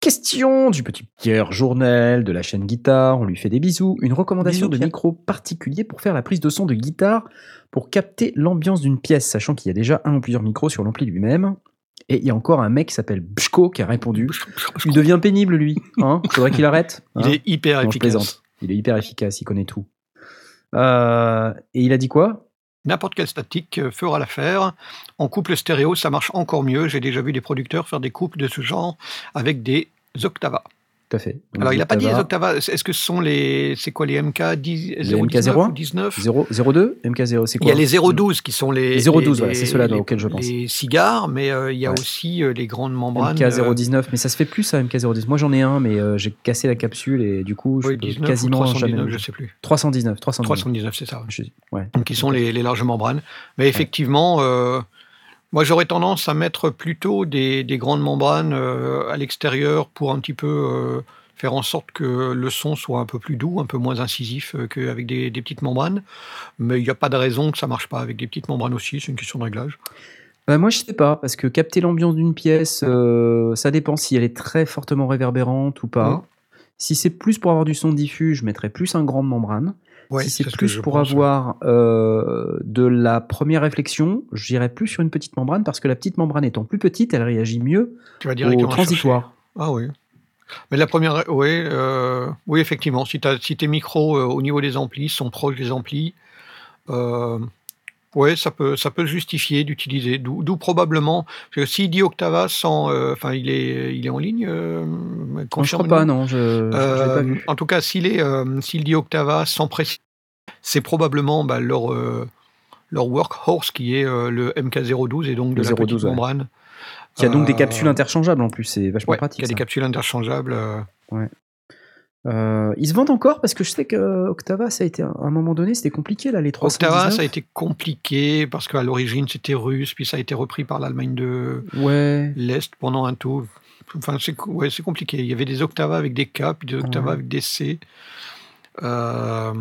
Question du petit Pierre Journel de la chaîne Guitare. On lui fait des bisous. Une recommandation Bisous, de micro particulier pour faire la prise de son de guitare pour capter l'ambiance d'une pièce, sachant qu'il y a déjà un ou plusieurs micros sur l'ampli lui-même. Et il y a encore un mec qui s'appelle Bchko qui a répondu. Il devient pénible, lui. Hein Faudrait qu'il arrête. Il hein. est hyper Non, efficace. plaisante. Il est hyper efficace, il connaît tout. Euh, et il a dit quoi? N'importe quelle statique euh, fera l'affaire. En couple stéréo, ça marche encore mieux. J'ai déjà vu des producteurs faire des couples de ce genre avec des Octavas. Tout à fait. Alors, il n'a pas dit les Octava Octavas. Est-ce que ce sont les. C'est quoi les MK 10, Les 0, MK 19 01? ou 19 0, 02 MK0, c'est Il quoi y a les 012 qui sont les. Les 012, les- voilà, c'est ceux-là auxquels je pense. Les cigares, mais euh, il y a Ouais. aussi euh, les grandes membranes. MK019, mais ça se fait plus ça, MK019. Moi j'en ai un, mais euh, j'ai cassé la capsule et du coup, je oui, peux 19 quasiment ou 319, jamais. je sais plus. 319, 319. 319, c'est ça. Ouais. Donc, qui sont les, les larges membranes. Mais effectivement, euh, moi j'aurais tendance à mettre plutôt des, des grandes membranes euh, à l'extérieur pour un petit peu euh, faire en sorte que le son soit un peu plus doux, un peu moins incisif euh, qu'avec des, des petites membranes. Mais il n'y a pas de raison que ça marche pas avec des petites membranes aussi, c'est une question de réglage. Bah, moi je sais pas, parce que capter l'ambiance d'une pièce, ça dépend si elle est très fortement réverbérante ou pas. Mhm. Si c'est plus pour avoir du son diffus, je mettrais plus un grand membrane. Ouais, si c'est plus pour pense, avoir euh, de la première réflexion, j'irais plus sur une petite membrane parce que la petite membrane étant plus petite, elle réagit mieux Tu vas au transitoire. Ah oui. Mais la première, oui, euh, oui effectivement, si, si tes micros euh, au niveau des amplis sont proches des amplis, euh, ouais, ça peut, ça peut justifier d'utiliser. D'où probablement, parce que s'il dit Octava sans, euh, enfin, il est, il est en ligne. euh, je crois confirme-nous. pas, non, je je pas Euh, vu. en tout cas, s'il euh, dit Octava sans précision, c'est probablement bah, leur, euh, leur workhorse qui est euh, le MK012 et donc de Le la petite 012, ouais. membrane. Qui a donc des Euh, capsules interchangeables en plus, c'est vachement Ouais, pratique. il y a des capsules interchangeables. euh, Euh, ils se vendent encore parce que je sais que Octava, ça a été à un moment donné, c'était compliqué là, les 319. Octava, ça a été compliqué parce qu'à l'origine c'était russe, puis ça a été repris par l'Allemagne de Ouais. l'Est pendant un tour. Enfin, c'est ouais, compliqué. Il y avait des Octavas avec des K, puis des Octavas Ouais. avec des C. Euh,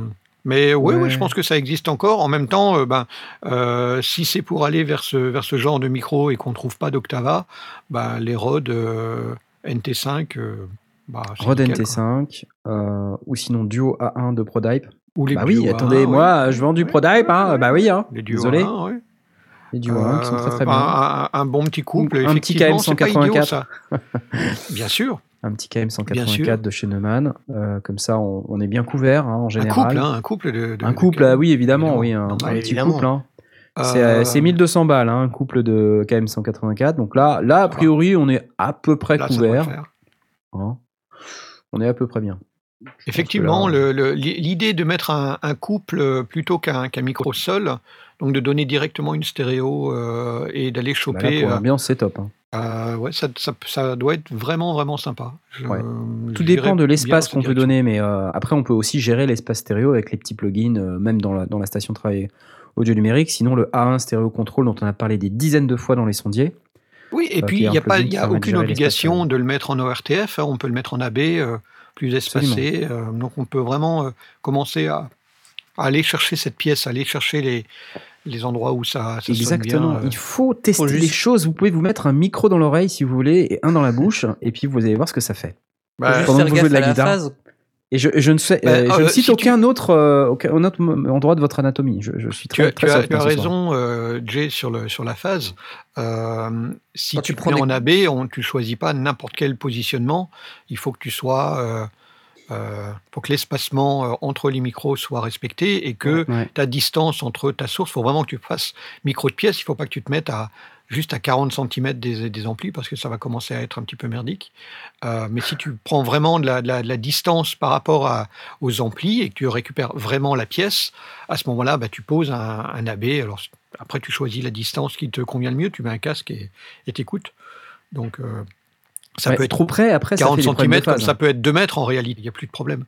mais oui, Ouais. je pense que ça existe encore. En même temps, euh, ben, euh, si c'est pour aller vers ce, vers ce genre de micro et qu'on ne trouve pas d'Octava, ben, les Rode euh, NT5, euh, bah, c'est Rode nickel, quoi. NT5, euh, ou sinon Duo A1 de ProDype. Ou les Bah oui, attendez, A1, moi, ouais. je vends du ProDype, hein. bah oui, hein. Les Duo Désolé. A1, ouais. Les Duo A1 qui sont très très Euh, bien. ben, un, un bon petit couple, Un petit effectivement, c'est pas idiot, KM184. ça. Bien sûr, Un petit KM Bien 184 sûr. de chez Neumann. euh, comme ça, on, on est bien couvert hein, en un général. couple, hein, un couple de, de- un de couple, KM. ah oui, évidemment, oui, Évidemment. un, Non, un mais petit évidemment. couple. hein. C'est Euh, euh, c'est 1200 balles, hein, un couple de KM 184. Donc là, là, a priori, on est à peu près là, couvert. hein. On est à peu près bien. Je Effectivement, là, le- le- l'idée de mettre un, un couple euh, plutôt qu'un micro seul, donc de donner directement une stéréo euh, et d'aller bah là, choper, euh, l'ambiance, c'est top. hein. euh, ouais, ça, ça- ça doit être vraiment vraiment sympa. Je- Ouais. je Tout dépend de l'espace qu'on peut donner, mais euh, après, on peut aussi gérer l'espace stéréo avec les petits plugins, euh, même dans la, dans la station de travail audio numérique. Sinon, le A1 Stéréo Control, dont on a parlé des dizaines de fois dans les sondiers, Oui, et puis il n'y a, pas- y a aucune obligation de le mettre en ORTF, hein, on peut le mettre en AB, euh, plus espacé, euh, donc on peut vraiment euh, commencer à, à aller chercher cette pièce, aller chercher les, les endroits où ça, ça sonne Exactement. bien. euh. Il faut tester juste- les choses. Vous pouvez vous mettre un micro dans l'oreille si vous voulez et un dans la bouche, et puis vous allez voir ce que ça fait. Bah, pendant faire que vous gaffe jouez de la à la guitare. phase. Et je, je ne, sais, Bah, euh, je euh, ne cite si tu- aucun, autre, euh, aucun autre endroit de votre anatomie. Je, je suis Tu très, as, très tu as- tu as raison, euh, Jay, sur, le, sur la phase. Euh, si Quand tu, tu prends des- en AB, on, tu choisis pas n'importe quel positionnement. Il faut que tu sois, euh, euh, faut que l'espacement euh, entre les micros soit respecté et que Ouais. ta distance entre ta source, il faut vraiment que tu fasses micro de pièce. Il faut pas que tu te mettes à juste à 40 cm des, des amplis parce que ça va commencer à être un petit peu merdique. Euh, mais si tu prends vraiment de la, de la- de la distance par rapport à- aux amplis et que tu récupères vraiment la pièce, à ce moment-là, bah, tu poses un, un AB. Alors après, tu choisis la distance qui te convient le mieux. Tu mets un casque et t'écoutes. Donc euh, ça Ouais, peut être trop près, après, ça 40 fait des problèmes de cm, comme ça peut être 2 mètres en réalité. Il n'y a plus de problème.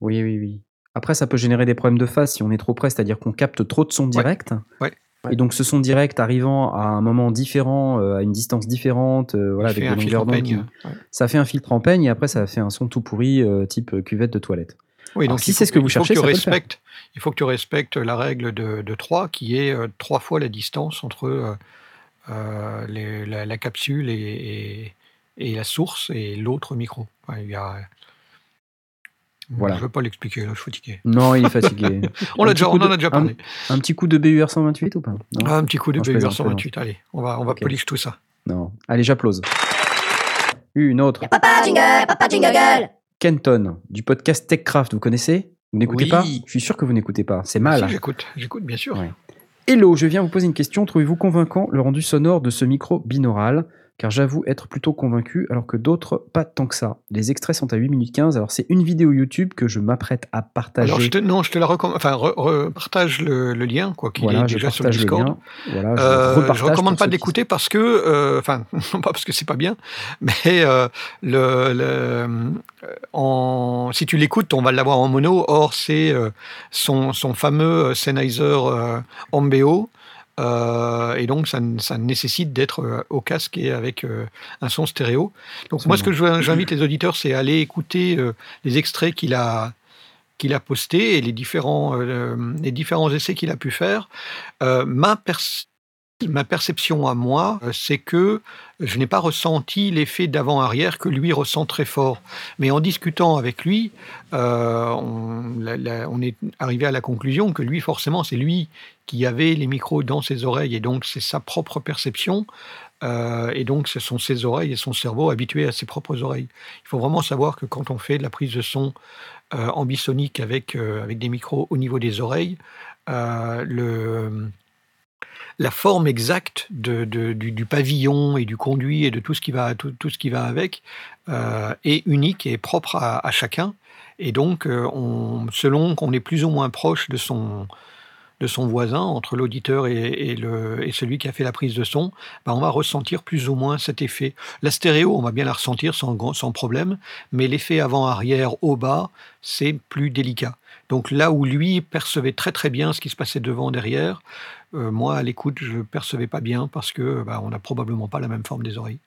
Oui, oui, oui. Après, ça peut générer des problèmes de phase si on est trop près, c'est-à-dire qu'on capte trop de son direct. Ouais. Et donc, ce son direct arrivant à un moment différent, euh, à une distance différente, euh, voilà, avec des longueurs en d'onde Ouais. ça fait un filtre en peigne et après, ça fait un son tout pourri, euh, type cuvette de toilette. Oui, Alors, donc si c'est ce que vous cherchez, tu ça peut le faire. respectes, il faut que tu respectes la règle de, de 3 qui est trois fois la distance entre les- la, la capsule et, et- et la source et l'autre micro. Il y a... Voilà. Je ne veux pas l'expliquer, là, je suis fatigué. Non, il est fatigué. On, l'a déjà, on en a déjà parlé. Un petit coup de BUR 128 ou pas? Non, un petit coup de Non, BUR plaisante, 128. Allez, on va, on va Ok. polish tout ça. non. Allez, j'applause. Une autre. Papa jingle, papa jingle. Kenton, du podcast TechCraft, vous connaissez? Vous n'écoutez Oui. pas Je suis sûr que vous n'écoutez pas. C'est Si, mal. j'écoute, j'écoute, bien sûr. Ouais. Hello, je viens vous poser une question. Trouvez-vous convaincant le rendu sonore de ce micro binaural? Car j'avoue être plutôt convaincu, alors que d'autres pas tant que ça. Les extraits sont à 8 minutes 15, alors c'est une vidéo YouTube que je m'apprête à partager. Alors, je te, non, je te la recommande. Enfin, re- re- partage le, le lien, quoi qu'il voilà, est déjà sur le le Discord. lien. Voilà, je, Euh, je recommande pas de qui- l'écouter parce que, euh, enfin, non pas parce que c'est pas bien, mais euh, le, le- euh, en, si tu l'écoutes, on va l'avoir en mono. Or, c'est son, son fameux Sennheiser Ambeo. Euh, et donc, ça, ça nécessite d'être euh, au casque et avec euh, un son stéréo. Donc, moi, ce que j'invite les auditeurs, c'est aller écouter euh, les extraits qu'il a, qu'il a postés et les différents, les différents essais qu'il a pu faire. Ma, perception à moi, c'est que je n'ai pas ressenti l'effet d'avant-arrière que lui ressent très fort. Mais en discutant avec lui, euh, on, est arrivé à la conclusion que lui, forcément, c'est lui qui avait les micros dans ses oreilles et donc c'est sa propre perception. Euh, et donc, ce sont ses oreilles et son cerveau habitués à ses propres oreilles. Il faut vraiment savoir que quand on fait de la prise de son euh, ambisonique avec, avec des micros au niveau des oreilles, le, la forme exacte du, pavillon et du conduit et de tout ce qui va, avec euh, est unique et propre à, chacun. Et donc, euh, on, selon qu'on est plus ou moins proche de son, voisin, entre l'auditeur et, celui qui a fait la prise de son, ben, on va ressentir plus ou moins cet effet. La stéréo, on va bien la ressentir sans, sans problème, mais l'effet avant-arrière, haut-bas, c'est plus délicat. Donc là où lui percevait très très bien ce qui se passait devant, derrière, moi à l'écoute, je percevais pas bien parce que ben, on n'a probablement pas la même forme des oreilles.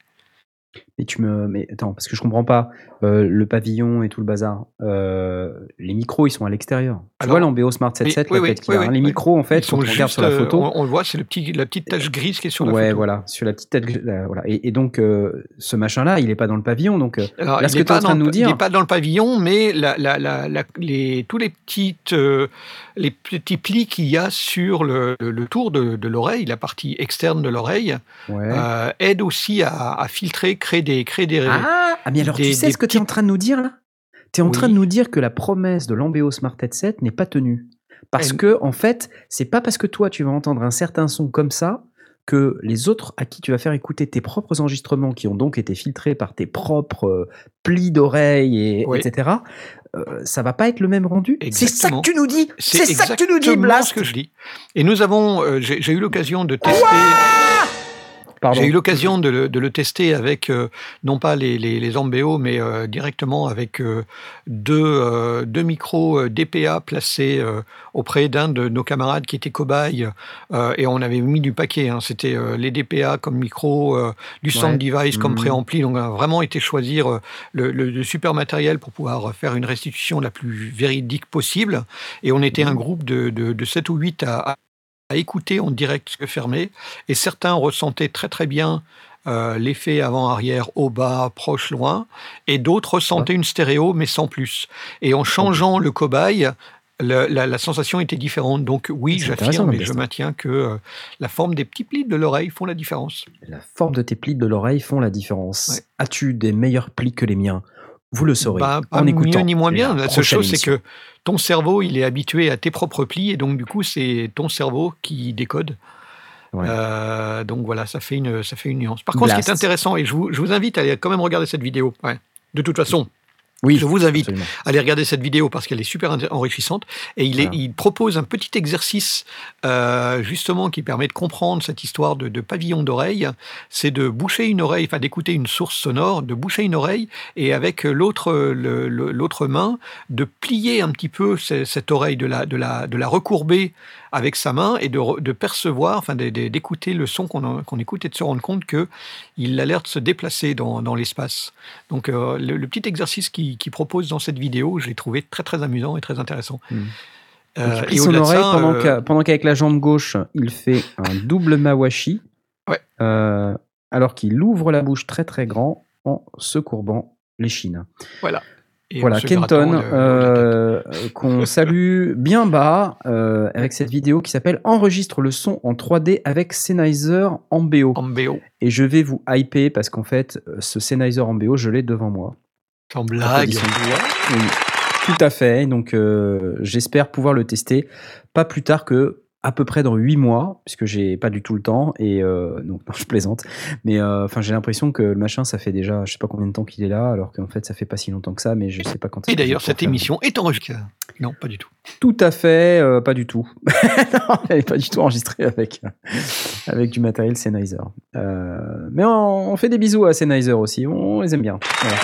Mais tu me, mais attends, parce que je comprends pas euh, le pavillon et tout le bazar. Euh, les micros, ils sont à l'extérieur. Tu Alors, vois l'Ambeo Smart 7.7, oui, la oui, tête qu'il oui, a, hein, oui, les oui. micros en fait, Ils sont quand on regarde juste, sur la euh, photo. on, on le voit, c'est le petit, la petite tache grise qui est sur la ouais, photo. voilà, sur la petite tête. là, voilà. Et, et donc, euh, ce machin-là, il est pas dans le pavillon. Donc, euh, Alors, là, il ce que n'est tu es en pas, train dans de le- nous il n'est dire, pas dans le pavillon, mais la, la, la, la- les, tous les, petites, euh, les petits plis qu'il y a sur le, le, le tour de, de l'oreille, la partie externe de l'oreille, ouais. euh, aident aussi à, à filtrer, créer des, créer des, Ah, ah, mais alors des- tu sais ce que tu es en train de nous dire là? Tu es en train de nous dire que la promesse de l'Ambeo Smart Headset n'est pas tenue. Parce que, en fait, c'est pas parce que toi tu vas entendre un certain son comme ça que les autres à qui tu vas faire écouter tes propres enregistrements qui ont donc été filtrés par tes propres euh, plis d'oreilles, et, Oui. etc., euh, ça va pas être le même rendu. C'est ça que tu nous dis C'est ça que tu nous dis, exactement Blast ce que je dis. Et nous avons, euh, j'ai eu l'occasion de tester. J'ai eu l'occasion de, le- de le tester avec euh, non pas les, les, les Ambeo, mais euh, directement avec euh, deux, deux micros DPA placés auprès d'un de nos camarades qui était cobaye. et on avait mis du paquet. hein. C'était les DPA comme micro, du sound Ouais. device comme Mhm. préampli. Donc on a vraiment été choisir le, le- le super matériel pour pouvoir faire une restitution la plus véridique possible. Et on était un groupe de, de, de 7 ou 8 à, à- à écouter en direct ce que fermé. Et certains ressentaient très très bien euh, l'effet avant-arrière, haut, bas, proche, loin, et d'autres ressentaient une stéréo, mais sans plus. Et en changeant le cobaye, le- la, la sensation était différente. Donc oui, j'affirme et je maintiens que euh, la forme des petits plis de l'oreille font la différence. La forme de tes plis de l'oreille font la différence. Ouais. As-tu des meilleurs plis que les miens? Vous le saurez Bah, pas en écoutant mieux ni moins bien. la La seule chose, c'est que ton cerveau, il est habitué à tes propres plis, et donc du coup, c'est ton cerveau qui décode. Ouais. Euh, donc voilà, ça fait une, ça fait une nuance. Par contre, ce qui est intéressant, et je vous, je vous invite à aller quand même regarder cette vidéo. Ouais. De toute façon, Oui, je vous invite absolument. à aller regarder cette vidéo parce qu'elle est super enrichissante. Et il, est, il propose un petit exercice euh, justement qui permet de comprendre cette histoire de, de pavillon d'oreille. C'est de boucher une oreille, enfin d'écouter une source sonore, de boucher une oreille et avec l'autre main de plier un petit peu ce- cette oreille, de la, de, la, de la recourber avec sa main et de, percevoir, enfin d'écouter le son qu'on écoute et de se rendre compte que il a l'air de se déplacer dans, dans l'espace. Donc euh, le, le petit exercice qu'il qu'il propose dans cette vidéo, je l'ai trouvé très très amusant et très intéressant. Mm. Euh, il et son au-delà de oreille ça, pendant euh, pendant qu'avec la jambe gauche, il fait un double mawashi. Ouais. Euh, alors qu'il ouvre la bouche très très grand en se courbant les chines. Et voilà, Kenton, tête. euh, qu'on salue bien bas euh, avec cette vidéo qui s'appelle Enregistre le son en 3D avec Sennheiser en BO. en BO, Et je vais vous hyper parce qu'en fait, euh, ce Sennheiser en BO, je l'ai devant moi. en blague. Oui, tout à fait. Donc, euh, j'espère pouvoir le tester pas plus tard que à peu près dans 8 mois, puisque j'ai pas du tout le temps. Et euh, donc, non, je plaisante. Mais euh, enfin, j'ai l'impression que le machin, ça fait déjà, je sais pas combien de temps qu'il est là, alors qu'en fait, ça fait pas si longtemps que ça. Mais je sais pas quand. Et d'ailleurs, cette émission est enregistrée. Non, pas du tout. Tout à fait, euh, pas du tout. non, elle n'est pas du tout enregistrée avec, avec du matériel Sennheiser. Euh, mais on, on fait des bisous à Sennheiser aussi, on les aime bien. Voilà.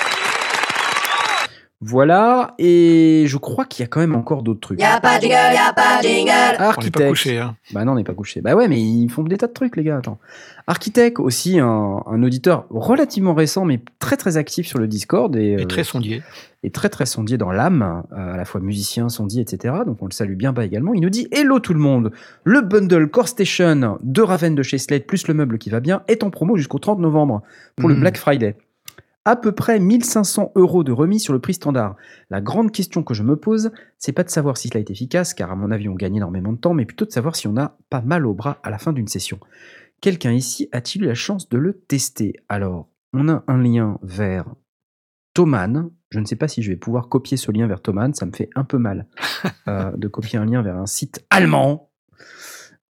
Voilà, et je crois qu'il y a quand même encore d'autres trucs. Y'a pas de jingle, y'a pas de jingle. On n'est pas couché. Hein. Bah non, on n'est pas couché. Bah ouais, mais ils font des tas de trucs, les gars. Attends. Architect aussi, un, un auditeur relativement récent, mais très très actif sur le Discord et, Et euh, très sondier. et très très sondier dans l'âme, euh, à la fois musicien, sondier, etc. Donc on le salue bien bas également. Il nous dit Hello tout le monde Le bundle Core Station de Raven de chez Slate plus le meuble qui va bien est en promo jusqu'au 30 novembre pour le Mhm. Black Friday. À peu près 1500 euros de remise sur le prix standard. La grande question que je me pose, c'est pas de savoir si cela est efficace, car à mon avis on gagne énormément de temps, mais plutôt de savoir si on a pas mal au bras à la fin d'une session. Quelqu'un ici a-t-il eu la chance de le tester? Alors, on a un lien vers Thomann. Je ne sais pas si je vais pouvoir copier ce lien vers Thomann, ça me fait un peu mal euh, de copier un lien vers un site allemand.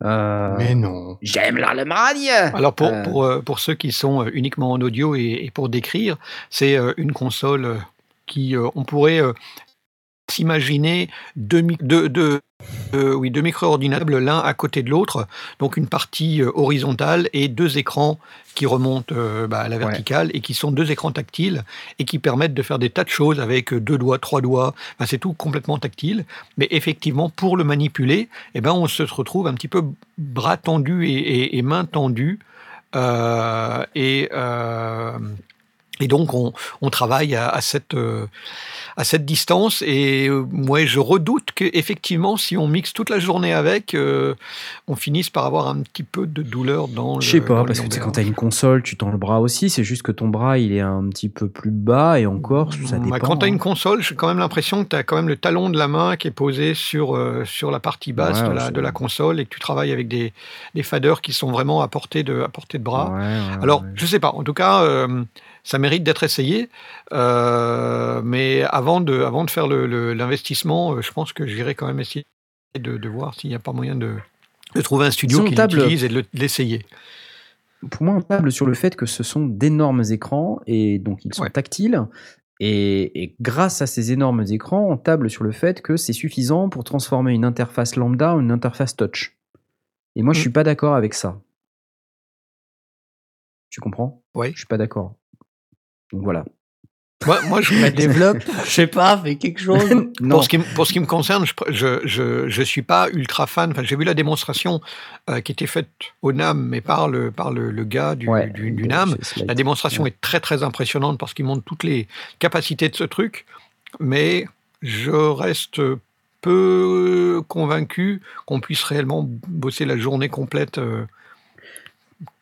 Euh, Mais non. J'aime l'Allemagne Alors pour, Euh, pour, euh, pour ceux qui sont uniquement en audio et, et pour décrire, c'est une console qui, on pourrait s'imaginer deux, mi- deux, deux, euh, oui, deux micro-ordinables l'un à côté de l'autre, donc une partie euh, horizontale et deux écrans qui remontent euh, bah, à la Ouais. verticale et qui sont deux écrans tactiles et qui permettent de faire des tas de choses avec deux doigts, trois doigts, Enfin, c'est tout complètement tactile. Mais effectivement, pour le manipuler, eh ben, on se retrouve un petit peu bras tendus et, et, et mains tendues. euh, et Et donc, on, on travaille à, à cette, euh, à cette distance. Et euh, moi, je redoute qu'effectivement, si on mixe toute la journée avec, euh, on finisse par avoir un petit peu de douleur dans le. Je sais pas, parce que tu quand t'as une console, tu tends le bras aussi. C'est juste que ton bras, il est un petit peu plus bas et encore, ça Bah, dépend. quand tu as hein. une console, j'ai quand même l'impression que tu as quand même le talon de la main qui est posé sur, sur la partie basse Ouais, de, la, c'est- de la console et que tu travailles avec des, des faders qui sont vraiment à portée de, à portée de bras. Ouais, ouais, Alors, je sais pas. En tout cas, ça mérite d'être essayé. Euh, mais avant de, avant de faire le- le- l'investissement, euh, je pense que j'irai quand même essayer de, de voir s'il n'y a pas moyen de, de trouver un studio qui l'utilise et de le- de l'essayer. pour moi, on table sur le fait que ce sont d'énormes écrans et donc ils sont Ouais. tactiles. Et, et grâce à ces énormes écrans, on table sur le fait que c'est suffisant pour transformer une interface lambda en une interface touch. Et moi, je Mm. suis pas d'accord avec ça. Tu comprends? Oui. Je suis pas d'accord. Donc voilà. Moi, moi, je, Bah, développe, je sais pas, fais quelque chose. Non, Pour ce, qui, me- pour ce qui me concerne, je je, je, je suis pas ultra fan. Enfin, j'ai vu la démonstration euh, qui était faite au NAM, mais par le, par le, le gars du, ouais, du, NAM. La démonstration est très très impressionnante parce qu'il montre toutes les capacités de ce truc, mais je reste peu convaincu qu'on puisse réellement bosser la journée complète. euh.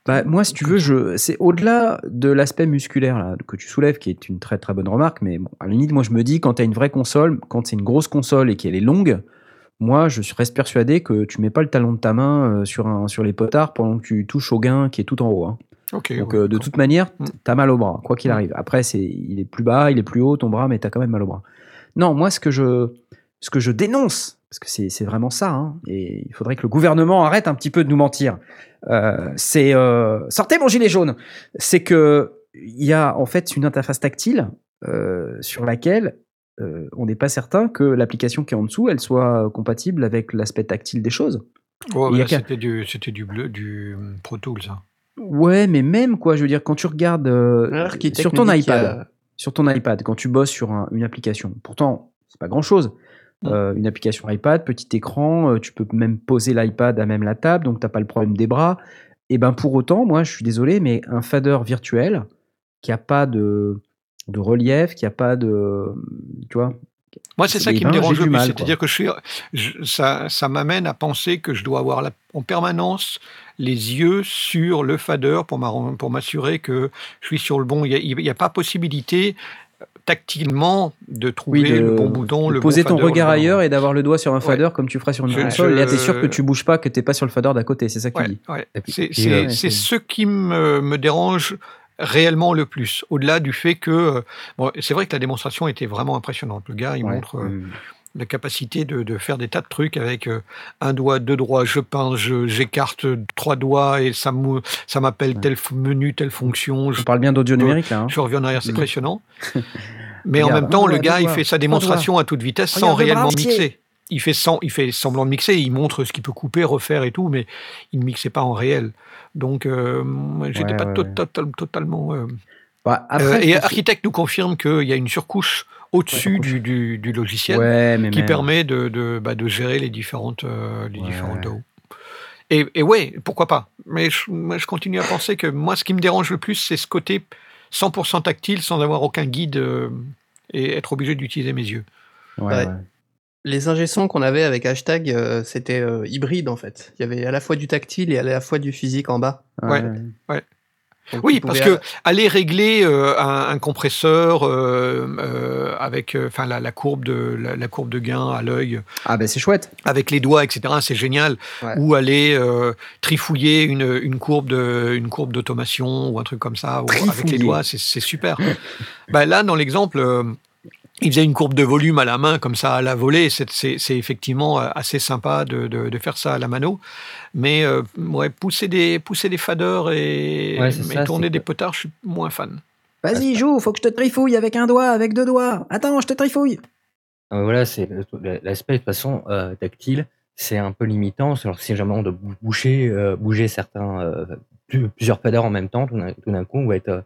Bah, moi, si tu veux, je, c'est au-delà de l'aspect musculaire là, que tu soulèves, qui est une très très bonne remarque. Mais bon, à la limite, moi, je me dis, quand tu as une vraie console, quand c'est une grosse console et qu'elle est longue, moi, je suis- reste persuadé que tu mets pas le talon de ta main euh, sur, un, sur les potards pendant que tu touches au gain qui est tout en haut. hein. Ok. Donc, ouais, euh, de toute manière, Mm. tu as mal au bras, quoi qu'il Mm. arrive. Après, c'est, il est plus bas, il est plus haut, ton bras, mais tu as quand même mal au bras. Non, moi, ce que je, ce que je dénonce, parce que c'est, vraiment ça, hein, et il faudrait que le gouvernement arrête un petit peu de nous mentir, euh, c'est euh, sortez mon gilet jaune. C'est que il y a en fait une interface tactile euh, sur laquelle euh, on n'est pas certain que l'application qui est en dessous, elle soit compatible avec l'aspect tactile des choses. Là, qu'à- c'était du, c'était du bleu, du hum, Pro Tools. hein. Ouais, mais même quoi, je veux dire, quand tu regardes euh, sur ton iPad, a- sur ton iPad, quand tu bosses sur un- une application, pourtant, c'est pas grand chose. Mm. une application iPad, petit écran, euh, tu peux même poser l'iPad à même la table, donc t'as pas le problème des bras. Et ben pour autant, moi, je suis désolé, mais un fader virtuel qui a pas de, de relief, qui a pas de, tu vois, Moi, c'est ça Eh qui me ben, dérange le plus. C'est-à-dire que je suis, je- ça, ça m'amène à penser que je dois avoir la- en permanence les yeux sur le fader pour m'assurer que je suis sur le bon. Il n'y a, pas possibilité euh, tactilement de trouver oui, de, le bon bouton, de le poser bon ton fader, regard ailleurs et d'avoir le doigt sur un fader comme tu ferais sur une Je- console. Et là, t'es je- sûr que tu bouges pas, que t'es pas sur le fader d'à côté. C'est ça Ouais, ouais. Et puis- C'est ce qui me, me dérange réellement le plus. Au-delà du fait que. euh, Bon, c'est vrai que la démonstration était vraiment impressionnante. Le gars, il Ouais. montre. euh, Mm. La capacité de, de faire des tas de trucs avec euh, un doigt, deux doigts, je pince, j'écarte trois doigts et ça ça m'appelle Ouais. tel menu, telle fonction. Je, On parle bien d'audio numérique là. hein. je reviens en arrière, c'est Mhm. impressionnant. Mais en même temps, un le gars, il fait sa démonstration à toute vitesse sans Regarde réellement mixer. Il fait, sans, il fait semblant de mixer, il montre ce qu'il peut couper, refaire et tout, mais il ne mixait pas en réel. Donc, euh, j'étais Ouais, pas ouais, to- ouais. total- totalement. euh, Bah, euh, après, et Architect nous confirme qu'il y a une surcouche au-dessus du, du- du logiciel ouais, mais qui même. permet de, de, bah, de gérer les différentes, euh, les Ouais. différentes DAO. Et, et ouais, pourquoi pas. Mais je, moi, je continue à penser que moi, ce qui me dérange le plus, c'est ce côté 100% tactile sans avoir aucun guide euh, et être obligé d'utiliser mes yeux. Ouais, Ouais. ouais. Les ingé-sons qu'on avait avec hashtag, euh, c'était euh, hybride en fait. Il y avait à la fois du tactile et à la fois du physique en bas. Ouais. Donc, Oui, parce que aller régler euh, un, un compresseur euh, euh, avec enfin la, la courbe de la, la courbe de gain à l'œil Ah ben c'est chouette. avec les doigts, etc. C'est génial. Ouais. Ou aller trifouiller une, une courbe de une courbe d'automation ou un truc comme ça ou avec les doigts, c'est super. bah là, dans l'exemple, il faisait une courbe de volume à la main comme ça à la volée. C'est effectivement euh, assez sympa de, de, de faire ça à la mano. Mais euh, ouais, pousser des pousser des faders et Ouais, ça, tourner des potards, je suis moins fan. Vas-y, joue, faut que je te trifouille avec un doigt, avec deux doigts. Attends, je te trifouille. Ah, voilà, c'est l'aspect de toute façon euh, tactile, c'est un peu limitant. Alors, si jamais on doit bou- bouger, euh, bouger certains, euh, plus- plusieurs faders en même temps, tout d'un tout d'un coup, on va être,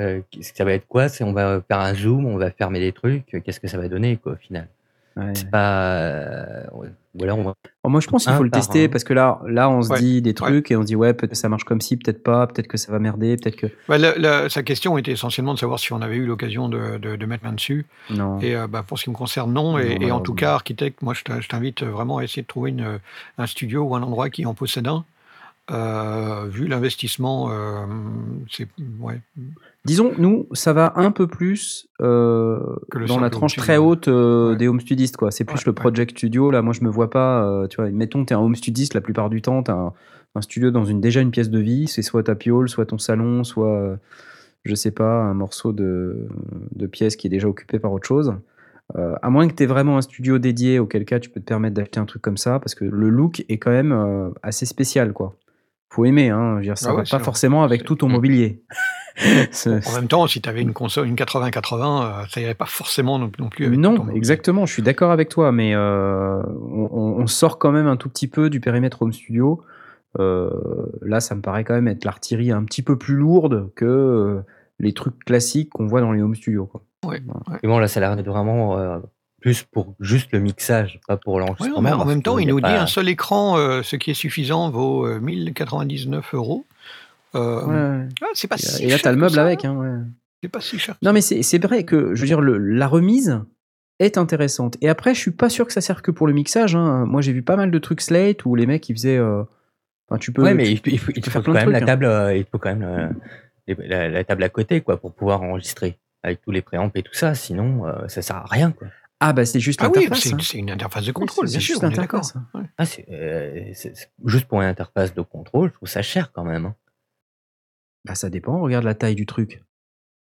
euh, euh, ça va être quoi? C'est on va faire un zoom, on va fermer des trucs. Qu'est-ce que ça va donner quoi au final? Ouais. C'est pas. euh, on va- Oh, moi, je pense qu'il faut le tester un. parce que là, là, on se Ouais. dit des trucs et on se dit ouais, peut-être que ça marche comme ci, peut-être pas, peut-être que ça va merder, peut-être que la- la- sa question était essentiellement de savoir si on avait eu l'occasion de, de- de mettre main dessus. non. Et euh, bah, pour ce qui me concerne, non. Et, Non, et en tout cas, architecte, moi, je t'in- je t'invite vraiment à essayer de trouver une, un studio ou un endroit qui en possède un. Euh, vu l'investissement, euh, c'est ouais, Disons, nous, ça va un peu plus euh, dans la tranche très haute euh, Ouais. des home studistes, quoi. C'est plus Ouais, le ouais. project studio. Là, moi, je me vois pas. euh, tu vois, mettons, t'es un home studiste la plupart du temps. T'as un, un studio dans une déjà une pièce de vie. C'est soit ta piole, soit ton salon, soit euh, je sais pas un morceau de, de pièce qui est déjà occupé par autre chose. À moins que tu aies vraiment un studio dédié, auquel cas tu peux te permettre d'acheter un truc comme ça, parce que le look est quand même assez spécial, quoi. Faut aimer, hein. Je veux dire, ça Ah va pas forcément avec tout ton mobilier. En même temps, si tu avais une console, une 80-80, euh, ça irait pas forcément non, non plus avec Non, ton- exactement, je suis d'accord avec toi, mais euh, on, sort quand même un tout petit peu du périmètre home studio. Euh, là, ça me paraît quand même être l'artillerie un petit peu plus lourde que les trucs classiques qu'on voit dans les home studios. quoi. Et bon, là, ça a l'air d'être vraiment euh, plus pour juste le mixage, pas pour l'enregistrement. en même temps, il nous dit un seul écran, euh, ce qui est suffisant, vaut euh, 1099 euros. Euh, Ouais. ah, c'est pas si Et là, t'as le meuble ça, avec. hein. ouais. C'est pas si cher. Non, mais c'est c'est vrai que, je veux dire, le- la remise est intéressante. Et après, je suis pas sûr que ça sert que pour le mixage. hein. Moi, j'ai vu pas mal de trucs Slate où les mecs, ils faisaient. euh, enfin, tu peux. Ouais, mais tu- il, faut- il faut, quand même la trucs, hein. table, euh, il faut quand même euh, la, la table à côté, quoi, pour pouvoir enregistrer avec tous les préamps et tout ça. Sinon, euh, ça sert à rien, quoi. Ah, bah, c'est juste Ah oui, c'est hein. c'est une interface de Oui, contrôle, bien sûr, juste on est d'accord. l'interface, hein. Ouais. Ah, c'est, euh, juste pour une interface de contrôle, je trouve ça cher quand même. hein. Bah, ça dépend, regarde la taille du truc.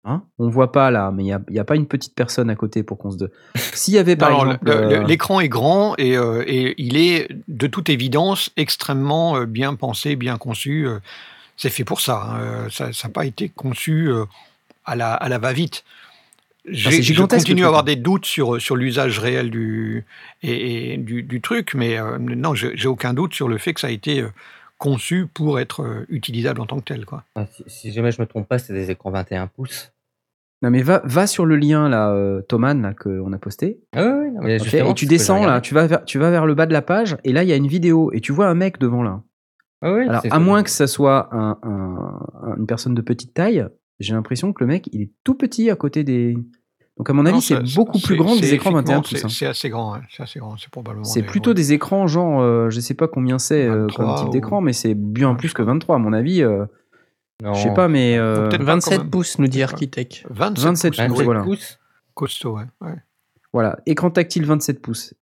Hein on voit pas là, mais il n'y a, pas une petite personne à côté pour qu'on se. de- S'il y avait par Non, exemple. le- le- euh, L'écran est grand et, euh, et il est de toute évidence extrêmement euh, bien pensé, bien conçu. C'est fait pour ça. hein, Ça n'a pas été conçu à la, à la va-vite. J'ai- Ah, c'est Je continue à avoir des doutes sur, sur l'usage réel du, et, et du, du truc, mais non, j'ai aucun doute sur le fait que ça a été conçu pour être euh, utilisable en tant que tel. Quoi. Enfin, si, si jamais je me trompe pas, c'est des écrans 21 pouces. Non, mais va, va sur le lien là, euh, Thoman, là, qu'on a posté. Ah non, mais justement, et tu descends là, tu vas, vers, tu vas vers le bas de la page, et là, il y a une vidéo, et tu vois un mec devant là. Ah ouais, Alors, à moins que ça soit un- une personne de petite taille, j'ai l'impression que le mec, il est tout petit à côté des. Donc, à mon avis, c'est beaucoup plus grand que des écrans 21 effectivement, pouces. hein. C'est assez grand, hein, c'est assez grand, c'est probablement. C'est plutôt ouais. des écrans, genre, euh, je sais pas combien c'est euh, comme 23 type ou- d'écran, mais c'est bien plus que crois. 23, à mon avis. euh, je sais pas, mais. euh, Peut-être pas 27 quand même. pouces, nous dit Architect. 27, 27 pouces, 27 oui, voilà. pouces. costaud, ouais, ouais. Voilà, écran tactile 27 pouces.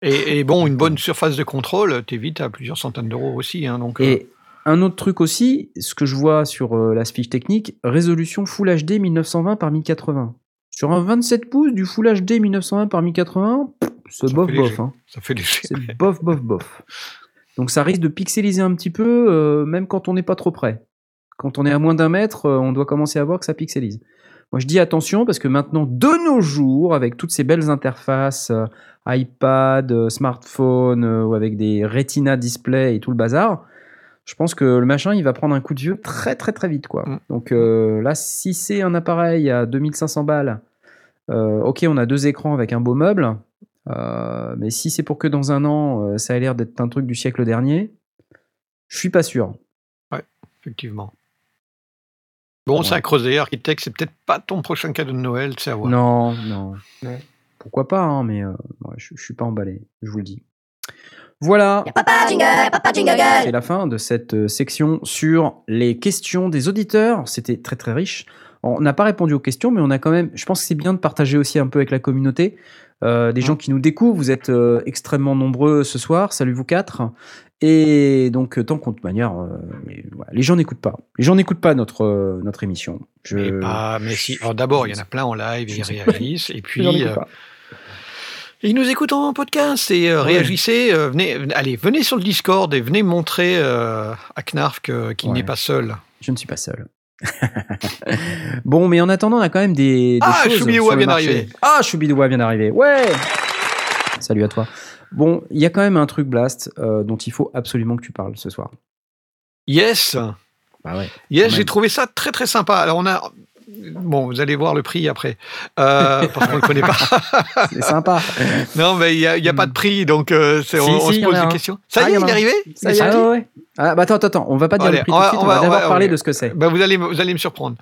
Et, et bon, une bonne surface de contrôle, t'évites à plusieurs centaines d'euros aussi. Hein, donc, euh, Et un autre truc aussi, ce que je vois sur euh, la fiche technique, résolution Full HD 1920 par 1080. Sur un 27 pouces du Full HD 1920 par 1080, pff, c'est bof bof. hein. ça fait léger. C'est bof bof bof. Donc ça risque de pixeliser un petit peu, euh, même quand on n'est pas trop près. Quand on est à moins d'un mètre, euh, on doit commencer à voir que ça pixelise. Moi je dis attention parce que maintenant, de nos jours, avec toutes ces belles interfaces, euh, iPad, smartphone, ou avec des Retina display et tout le bazar, je pense que le machin, il va prendre un coup de vieux très très très vite. quoi. Mm. Donc là, si c'est un appareil à 2500 balles, ok, on a deux écrans avec un beau meuble, euh, mais si c'est pour que dans un an, euh, ça a l'air d'être un truc du siècle dernier, je suis pas sûr. Effectivement. Bon, c'est Ouais. à creuser. Architecte, c'est peut-être pas ton prochain cadeau de Noël, c'est à voir. Non, non. Ouais. Pourquoi pas, hein, mais euh, ouais, je, je suis pas emballé, je vous le dis. Voilà, Papa jingle, papa jingle c'est la fin de cette euh, section sur les questions des auditeurs. C'était très très riche. On n'a pas répondu aux questions, mais on a quand même. Je pense que c'est bien de partager aussi un peu avec la communauté. Euh, des gens qui nous découvrent, vous êtes euh, extrêmement nombreux ce soir. Salut vous quatre. Et donc, euh, tant qu'on de manière, euh, mais les gens n'écoutent pas. Les gens n'écoutent pas notre notre émission. Je, Mais pas, mais si. D'abord, il y en a plein en live, ils réagissent, et puis ils nous écoutent en podcast et euh, Ouais. réagissez. euh, venez, allez, venez sur le Discord et venez montrer euh, à Knarf qu'il Ouais. n'est pas seul. Je ne suis pas seul. bon, mais en attendant, on a quand même des, des Ah, choses. Choubidoua sur le vient marché. d'arriver. Ah, Choubidoua vient d'arriver. Ouais Salut à toi. Bon, il y a quand même un truc, Blast, euh, dont il faut absolument que tu parles ce soir. Yes, Bah ouais. yes, j'ai trouvé ça très très sympa. Alors on a, Bon, vous allez voir le prix après, euh, parce qu'on ne le connaît pas. C'est sympa. non, mais il n'y a, y a pas de prix, donc euh, Si, on, se pose des un. questions. Ça Ah, y est, il est arrivé Ça y est, Ah, ouais. Ah, bah attends, attends, attends, on va pas dire Allez, le prix on tout de va- suite, on on va va- d'abord parler de ce que c'est. Ben, vous, allez, vous allez me surprendre.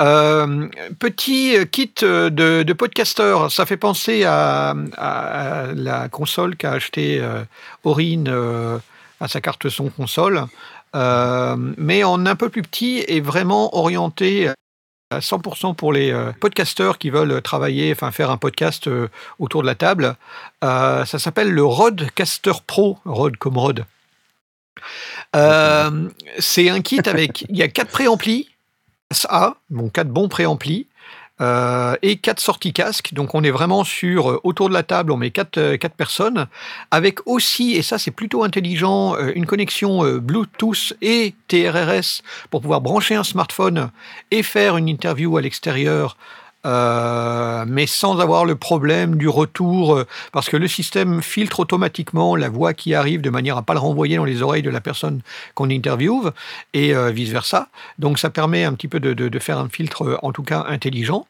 Euh, petit kit de, de podcasteur, ça fait penser à, à la console qu'a acheté euh, Aurine euh, à sa carte son console, euh, mais en un peu plus petit et vraiment orienté à 100% pour les euh, podcasteurs qui veulent travailler, enfin faire un podcast euh, autour de la table. Euh, ça s'appelle le Rodecaster Pro, Rode comme Rode. C'est un kit avec, il y a quatre préamplis, A, bon quatre bons préamplis, euh, et quatre sorties casque. Donc on est vraiment sur euh, autour de la table, on met quatre, euh, quatre personnes, avec aussi, et ça c'est plutôt intelligent, une connexion Bluetooth et TRRS pour pouvoir brancher un smartphone et faire une interview à l'extérieur. Euh, mais sans avoir le problème du retour, euh, parce que le système filtre automatiquement la voix qui arrive de manière à pas le renvoyer dans les oreilles de la personne qu'on interviewe et euh, vice versa. Donc ça permet un petit peu de, faire un filtre, en tout cas intelligent.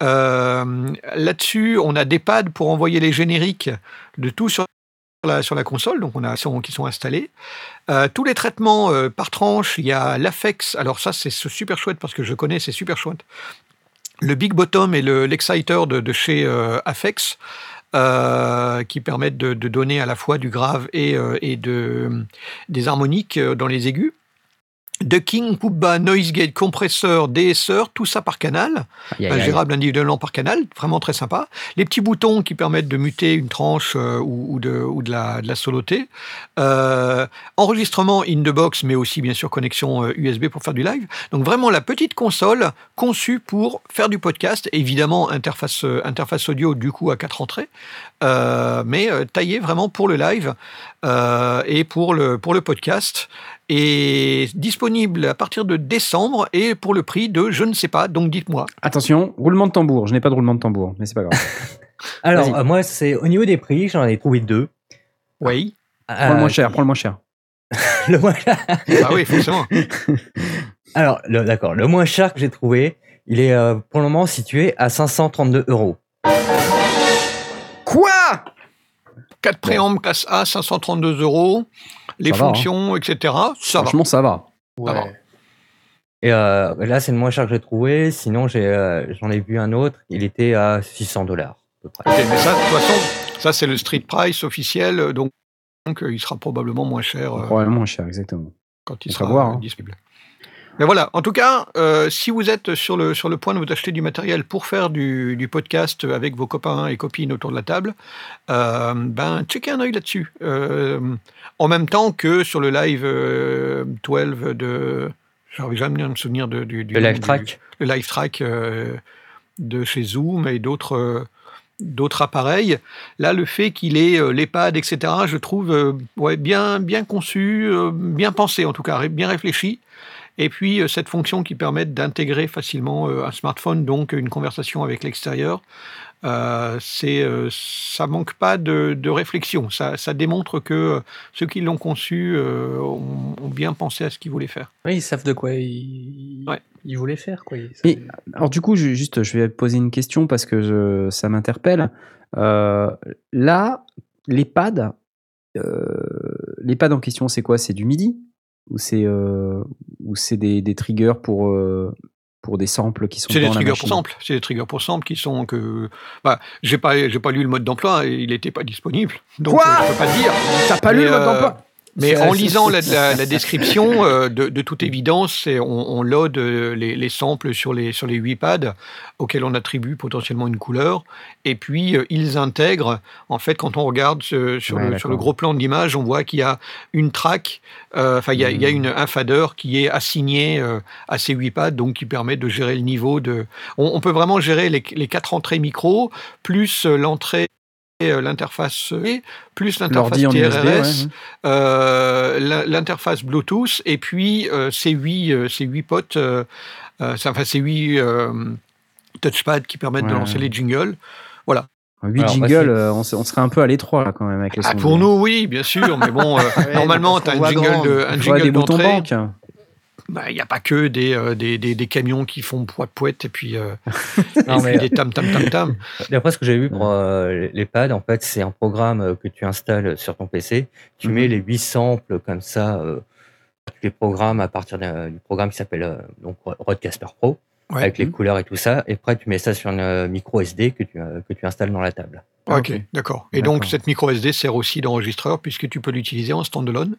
Là-dessus, on a des pads pour envoyer les génériques de tout sur la, console, donc on a sont- qui sont installés. Tous les traitements par tranche, il y a l'Afex. Alors ça, c'est super chouette parce que je connais, c'est super chouette. Le Big Bottom et le- l'Exciter de, chez euh, Afex. euh, qui permettent de, donner à la fois du grave et, euh, des harmoniques dans les aigus. Ducking, coupe bas, noise gate, compresseur, DSR, tout ça par canal, gérable individuellement par canal, vraiment très sympa. Les petits boutons qui permettent de muter une tranche euh, ou, ou de, ou de la, de la soloter. Euh, enregistrement in the box, mais aussi bien sûr connexion euh, USB pour faire du live. Donc vraiment la petite console conçue pour faire du podcast. Évidemment interface euh, interface audio du coup à quatre entrées, euh, mais euh, taillée vraiment pour le live euh, et pour le pour le podcast est disponible à partir de décembre et pour le prix de je ne sais pas, donc dites-moi. Attention, roulement de tambour. Je n'ai pas de roulement de tambour, mais c'est pas grave. Alors, euh, moi, c'est au niveau des prix, j'en ai trouvé deux. Oui. Prends le Euh, moins cher, prends le moins cher. le moins Ah oui, forcément. Alors, le- d'accord, le moins cher que j'ai trouvé, il est euh, pour le moment situé à 532 euros. Quoi? 4 préampes classe A, 532 euros. Les Ça va, hein. fonctions, etc. Ça va. Franchement, ça va. Ça va. Ouais. Et euh, là, c'est le moins cher que j'ai trouvé. Sinon, j'ai, euh, j'en ai vu un autre. Il était à 600 dollars. à peu près. Ok, mais ça, de toute façon, ça c'est le street price officiel, euh, donc, donc, euh, il sera probablement moins cher euh, Probablement moins cher, exactement. quand il on sera va voir, euh, hein. disponible. Mais voilà, en tout cas, euh, si vous êtes sur le, sur le point de vous acheter du matériel pour faire du, du podcast avec vos copains et copines autour de la table, euh, ben checkez un œil là-dessus. Euh, en même temps que sur le live euh, 12 de... J'arrive jamais à me souvenir de, du, du Le live track. le live track euh, de chez Zoom et d'autres euh, d'autres appareils. Là, le fait qu'il ait euh, l'EHPAD, etc., je trouve euh, ouais, bien, bien conçu, euh, bien pensé en tout cas, bien réfléchi. Et puis euh, cette fonction qui permet d'intégrer facilement euh, un smartphone, donc une conversation avec l'extérieur, euh, c'est euh, ça manque pas de, de réflexion. Ça, ça démontre que euh, ceux qui l'ont conçu euh, ont, ont bien pensé à ce qu'ils voulaient faire. Ouais, ils savent de quoi ils, Ouais. ils voulaient faire. Quoi. Ils Mais- savaient- Alors du coup, je, juste, je vais poser une question parce que je- ça m'interpelle. Euh, là, les pads, euh, les pads en question, c'est quoi? C'est du MIDI? Ou c'est euh, ou c'est des, des triggers pour euh, pour des samples qui sont C'est des triggers pour sample. C'est des triggers pour sample qui sont que. Bah, j'ai pas, j'ai pas lu le mode d'emploi et il n'était pas disponible. Donc Quoi euh, je peux pas dire. T'as pas lu le mode euh, d'emploi Mais en lisant la, c'est- la- la description, euh, de, de toute évidence, on, on load euh, les, les samples sur les, sur les 8 pads auxquels on attribue potentiellement une couleur. Et puis, euh, ils intègrent, en fait, quand on regarde ce- sur, Ouais, le, sur le gros plan d'image, on voit qu'il y a une track, euh, enfin, il y a, il y a Mhm. une, un fader qui est assigné à ces 8 pads, donc qui permet de gérer le niveau de. On, on peut vraiment gérer les, les quatre entrées micro, plus l'entrée. Euh, L'interface E, plus l'interface TRRS, USB, ouais, ouais. euh, l'interface Bluetooth et puis euh, ces huit euh, ces huit potes, euh, euh, enfin ces huit euh, touchpads qui permettent de Ouais. lancer les jingles. 8 Alors, moi, jingles, on, se- on serait un peu à l'étroit là quand même avec les Ah, pour nous, oui, bien sûr, mais bon, euh, normalement, tu as un jingle, grand. de, un jingle des boutons d'entrée. Bah, il n'y a pas que des, euh, des, des, des camions qui font poids poète et puis, euh, Non, et mais- puis des tam tam tam tam. D'après ce que j'ai vu pour euh, les pads, en fait, c'est un programme euh, que tu installes sur ton PC. Tu Mhm. mets les huit samples comme ça. euh, tu les programmes à partir du programme qui s'appelle euh, donc Rodecaster Pro, Ouais. avec les Mhm. couleurs et tout ça. Et après, tu mets ça sur une euh, micro SD que tu, euh, que tu installes dans la table. Ok, d'accord. Et donc cette micro SD sert aussi d'enregistreur puisque tu peux l'utiliser en standalone.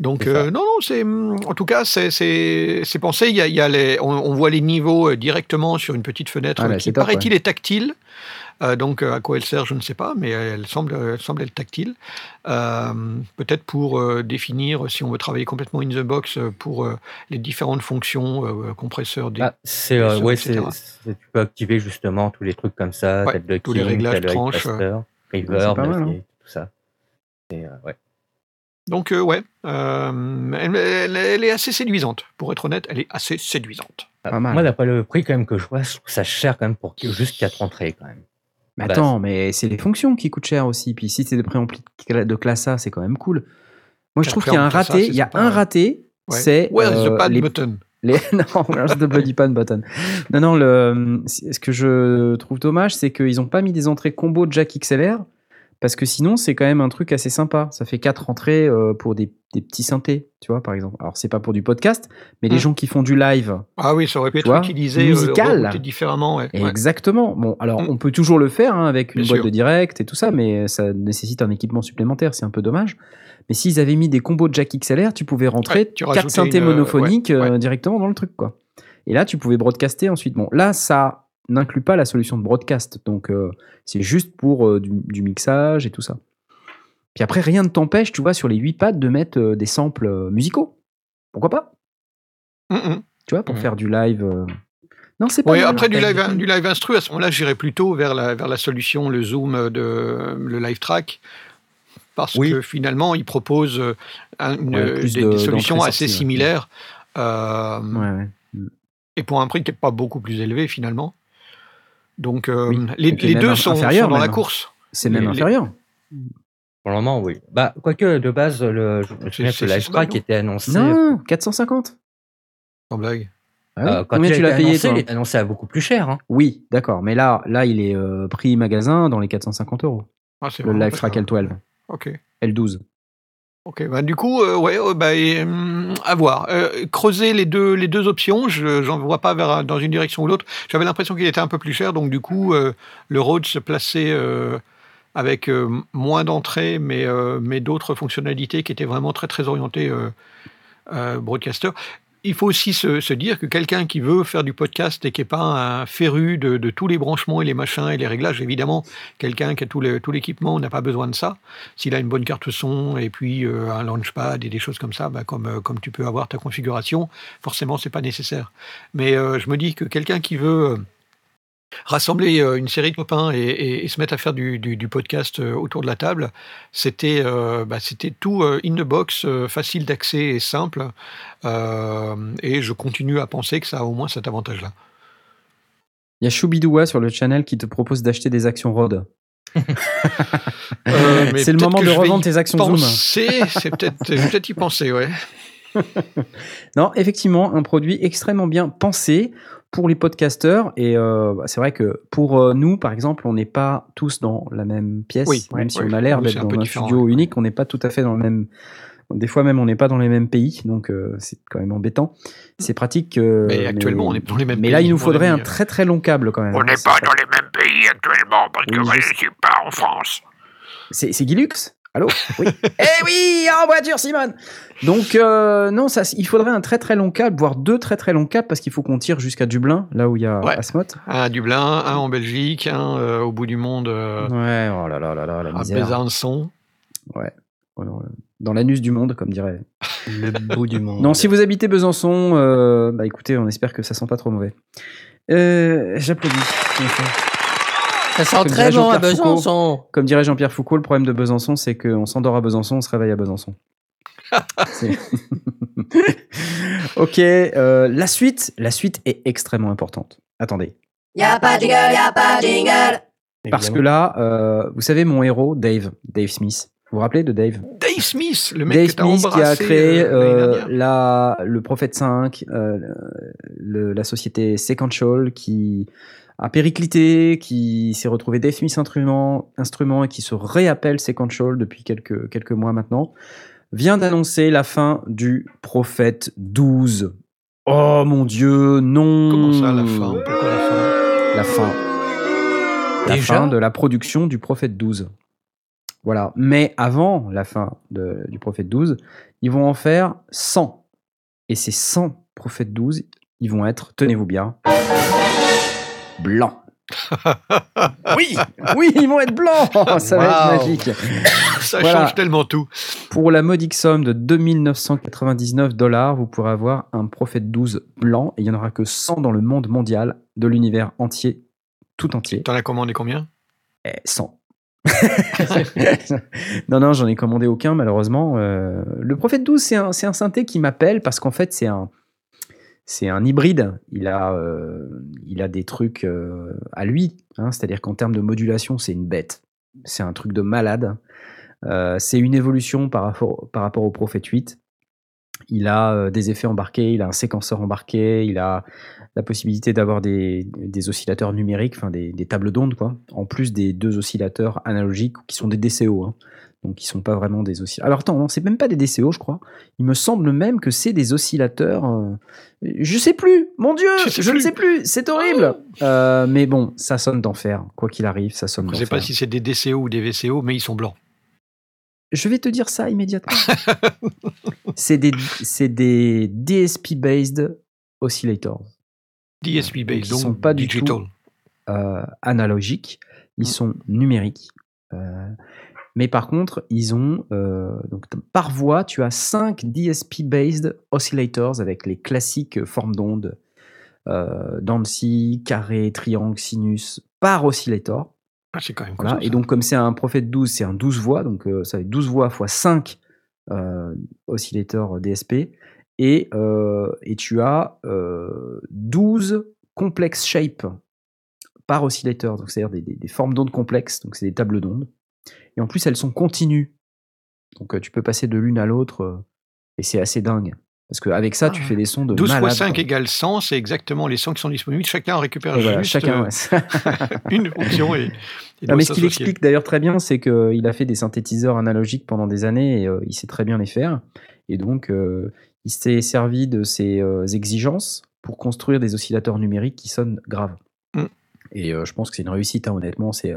Donc euh, non, non, c'est hum, en tout cas c'est c'est c'est pensé. Il y a, il y a les, on, on voit les niveaux euh, directement sur une petite fenêtre Ah, qui paraît-il est tactile. Euh, donc à quoi elle sert, je ne sais pas, mais elle semble elle semble être tactile. Euh, Peut-être pour euh, définir si on veut travailler complètement in the box pour euh, les différentes fonctions euh, compresseurs. Des... C'est ouais, c'est- tu peux activer justement tous les trucs comme ça, Ouais, le tous les ducking, réglages tranches, mal, hein. tout ça. Et, euh, ouais. Donc euh, ouais, euh, elle, elle- elle est assez séduisante. Pour être honnête, elle est assez séduisante. Pas mal. Moi, d'après le prix quand même que je vois, je trouve ça cher quand même pour juste 4 entrées quand même. Mais attends, mais c'est les fonctions qui coûtent cher aussi. Puis si c'est des préamplis de cla- de classe A, c'est quand même cool. Moi, je trouve qu'il y a un raté. c'est Il y a un ouais. raté. Ouais. C'est Where's euh, the pad les, button les- non, where's the bloody pan button. Non, non. Le, ce que je trouve dommage, c'est qu'ils n'ont pas mis des entrées combo jack XLR parce que sinon, c'est quand même un truc assez sympa. Ça fait quatre entrées euh, pour des, des petits synthés, tu vois, par exemple. Alors, c'est pas pour du podcast, mais les Mm. gens qui font du live, Ah oui, ça aurait pu être vois, utilisé musical. euh, rerouté différemment. Ouais. Exactement. Bon, alors Mm. on peut toujours le faire hein, avec une Bien boîte sûr. de direct et tout ça, mais ça nécessite un équipement supplémentaire, c'est un peu dommage. Mais s'ils avaient mis des combos de jack XLR, tu pouvais rentrer Ouais, tu quatre synthés une, euh, monophoniques ouais. directement dans le truc, quoi. Et là, tu pouvais broadcaster ensuite. Bon, là, ça n'inclut pas la solution de broadcast, donc euh, c'est juste pour euh, du, du mixage et tout ça. Puis après, rien ne t'empêche, tu vois, sur les 8 pads de mettre euh, des samples musicaux. Pourquoi pas? Mm, mm. Tu vois, pour faire du live. euh. Non, c'est pas Oui, mal. après du live, du live instru, à ce moment-là, j'irais plutôt vers la, vers la solution, le Zoom de le live track, parce Oui. que finalement, il propose un- une- Ouais, plus des, de- des solutions assez ouais. similaires, euh, ouais. et pour un prix qui n'est pas beaucoup plus élevé finalement. Donc euh, Oui, les, deux sont, dans la même. course. C'est même Les- les- inférieur. Pour le moment, oui. Bah, quoique, de base, le, je me souviens que c'est le live 6 balles, track non était annoncé. Non, 450. Sans blague. Ah oui. euh, quand Combien tu l'as payé annoncé, toi il est annoncé à beaucoup plus cher. Hein. Oui, d'accord. Mais là, là, il est euh, prix magasin dans les 450 euros. Ah, Le pas Track cher. L12, Ok. L12. Ok, bah, du coup, euh, ouais, euh, bah, hum, à voir. Euh, creuser les deux, les deux options, je j'en vois pas vers, dans une direction ou l'autre. J'avais l'impression qu'il était un peu plus cher, donc du coup, le Rhodes se plaçait avec moins d'entrées, mais, mais d'autres fonctionnalités qui étaient vraiment très, très orientées broadcaster. Il faut aussi se, se dire que quelqu'un qui veut faire du podcast et qui n'est pas un féru de, de tous les branchements et les machins et les réglages, évidemment, quelqu'un qui a tout l'équipement n'a pas besoin de ça. S'il a une bonne carte son et puis euh, un launchpad et des choses comme ça, bah, comme, euh, comme tu peux avoir ta configuration, forcément, c'est pas nécessaire. Mais euh, je me dis que quelqu'un qui veut euh, rassembler euh, une série de copains et, et- et se mettre à faire du, du- du podcast euh, autour de la table, c'était euh, bah, tout euh, in the box, euh, facile d'accès et simple. Et je continue à penser que ça a au moins cet avantage-là. Il y a Choubidoua sur le channel qui te propose d'acheter des actions ROD. C'est le moment de revendre tes actions Zoom. penser, C'est peut-être je vais peut-être y penser, ouais. Non, effectivement, un produit extrêmement bien pensé pour les podcasteurs. Et euh, bah, c'est vrai que pour euh, nous, par exemple, on n'est pas tous dans la même pièce. Oui, même oui, si oui. on a l'air d'être un dans un différent, studio ouais. unique, on n'est pas tout à fait dans le même. Des fois même, on n'est pas dans les mêmes pays, donc euh, c'est quand même embêtant. C'est pratique. euh, Mais actuellement, on est dans les mêmes Mais pays, là, il nous faudrait un très très long câble quand même. On n'est pas dans les mêmes pays actuellement parce que je je sais. suis pas en France. C'est c'est Guilux Allô Oui. eh oui, en voiture, Simone Donc, euh, non, ça, il faudrait un très très long câble, voire deux très très longs câbles, parce qu'il faut qu'on tire jusqu'à Dublin, là où il y a Ouais. Asmot. Un à Dublin, un en Belgique, un euh, au bout du monde euh, Ouais, oh là là là là, la à misère. Besançon. Euh, Dans l'anus du monde, comme dirait. Le bout du monde. Non, si vous habitez Besançon, euh, bah écoutez, on espère que ça sent pas trop mauvais. Euh, J'applaudis. Ça sent Comme très bon à Jean-Pierre Foucault. Besançon. Comme dirait Jean-Pierre Foucault, le problème de Besançon, c'est qu'on s'endort à Besançon, on se réveille à Besançon. Ok, euh, la suite, la suite est extrêmement importante. Attendez, Y'a pas de jingle, y'a pas de jingle. parce que là, euh, vous savez mon héros, Dave, Dave Smith. Vous vous rappelez de Dave? Dave Smith, le mec Dave que Smith qui a créé euh, la, le Prophète 5, euh, le- la société Sequential qui a périclité, qui s'est retrouvé Dave Smith instrument, instrument et qui se réappelle Sequential depuis quelques, quelques mois maintenant, vient d'annoncer la fin du Prophète 12. Oh mon dieu, non Comment ça, la fin? Pourquoi la fin? La fin. La Déjà? fin de la production du Prophète 12. Voilà. Mais avant la fin de- du Prophète 12, ils vont en faire 100. Et ces 100 Prophètes 12, ils vont être, tenez-vous bien, blancs. oui, oui, ils vont être blancs. Ça va être magique. Ça Voilà. change tellement tout. Pour la modique somme de 2999 dollars, vous pourrez avoir un Prophète 12 blanc et il n'y en aura que 100 dans le monde mondial, de l'univers entier, tout entier. T'en as commandé combien? Eh, 100. non, non, j'en ai commandé aucun, malheureusement. Euh, le Prophète 12, c'est un, c'est un synthé qui m'appelle parce qu'en fait, c'est un, c'est un hybride. Il a, euh, il a des trucs euh, à lui. hein, C'est-à-dire qu'en termes de modulation, c'est une bête. C'est un truc de malade. Euh, c'est une évolution par rapport, au Prophète 8. Il a des effets embarqués, il a un séquenceur embarqué, il a la possibilité d'avoir des, oscillateurs numériques, enfin des, des tables d'ondes, quoi, en plus des deux oscillateurs analogiques qui sont des DCO. hein. Donc, qui sont pas vraiment des oscillateurs. Alors, attends, non, c'est même pas des DCO, je crois. Il me semble même que c'est des oscillateurs. euh, Je sais plus, mon Dieu, je ne sais plus, c'est horrible. Euh, mais bon, ça sonne d'enfer. Quoi qu'il arrive, ça sonne Je ne sais pas si c'est des DCO ou des VCO, mais ils sont blancs. Je vais te dire ça immédiatement. c'est des, des DSP-based oscillators. DSP Donc, ils sont pas du digital. tout euh, analogiques, ils Mm. sont numériques. Mais par contre, ils ont euh, donc par voie, tu as 5 DSP-based oscillators avec les classiques formes d'onde, euh, Dancy, carré, triangle, sinus, par oscillator. Ah, quand même Voilà. Et donc, comme c'est un prophète 12, c'est un 12 voix, donc euh, ça fait 12 voix fois 5 euh, oscillateurs DSP. Et, euh, et tu as euh, 12 complex shapes par oscillateur, donc c'est-à-dire des, des- des formes d'ondes complexes, donc c'est des tables d'ondes. Et en plus, elles sont continues. Donc euh, tu peux passer de l'une à l'autre, euh, et c'est assez dingue. Parce qu'avec ça, tu Ah. fais des sons de 12 malade. fois 5 quoi. égale 100, c'est exactement les 100 qui sont disponibles. Chacun récupère Et voilà, juste chacun. euh, ouais. une fonction et, et Non, mais ce qu'il explique d'ailleurs très bien, c'est qu'il a fait des synthétiseurs analogiques pendant des années et euh, il sait très bien les faire. Et donc, euh, il s'est servi de ses exigences pour construire des oscillateurs numériques qui sonnent graves. Mm. Et je pense que c'est une réussite, hein, honnêtement. C'est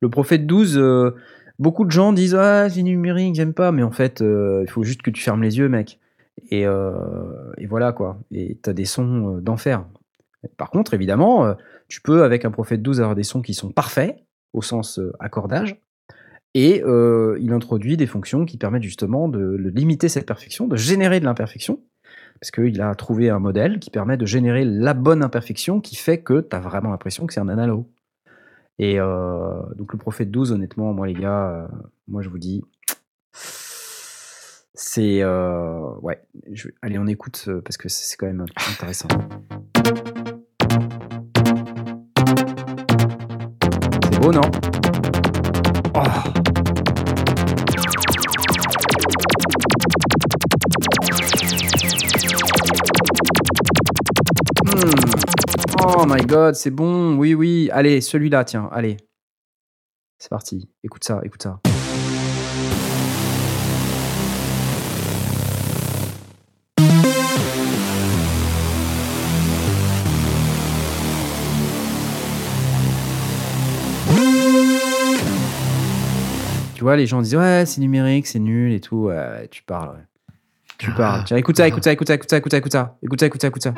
Le Prophète 12, euh, beaucoup de gens disent Ah, c'est numérique, j'aime pas. Mais en fait, euh, il faut juste que tu fermes les yeux, mec. Et, euh, voilà, quoi. Et t'as des sons euh, d'enfer. Par contre, évidemment, tu peux, avec un Prophète 12, avoir des sons qui sont parfaits, au sens accordage. Et il introduit des fonctions qui permettent justement de, limiter cette perfection, de générer de l'imperfection, parce qu'il a trouvé un modèle qui permet de générer la bonne imperfection qui fait que tu as vraiment l'impression que c'est un analo. Et euh, donc le Prophète 12, honnêtement, moi les gars, euh, moi je vous dis, c'est... euh, ouais, je- allez on écoute euh, parce que c'est quand même intéressant. C'est beau, non? Oh. My god, c'est bon, oui, oui. Allez, celui-là, tiens, allez. C'est parti, écoute ça, écoute ça. Tu vois, les gens disent ouais, c'est numérique, c'est nul et tout. Ouais, tu parles, ouais. Tu parles. Tiens, écoute ça, écoute ça, écoute ça, écoute ça, écoute ça, écoute ça, écoute ça, écoute ça, écoute ça.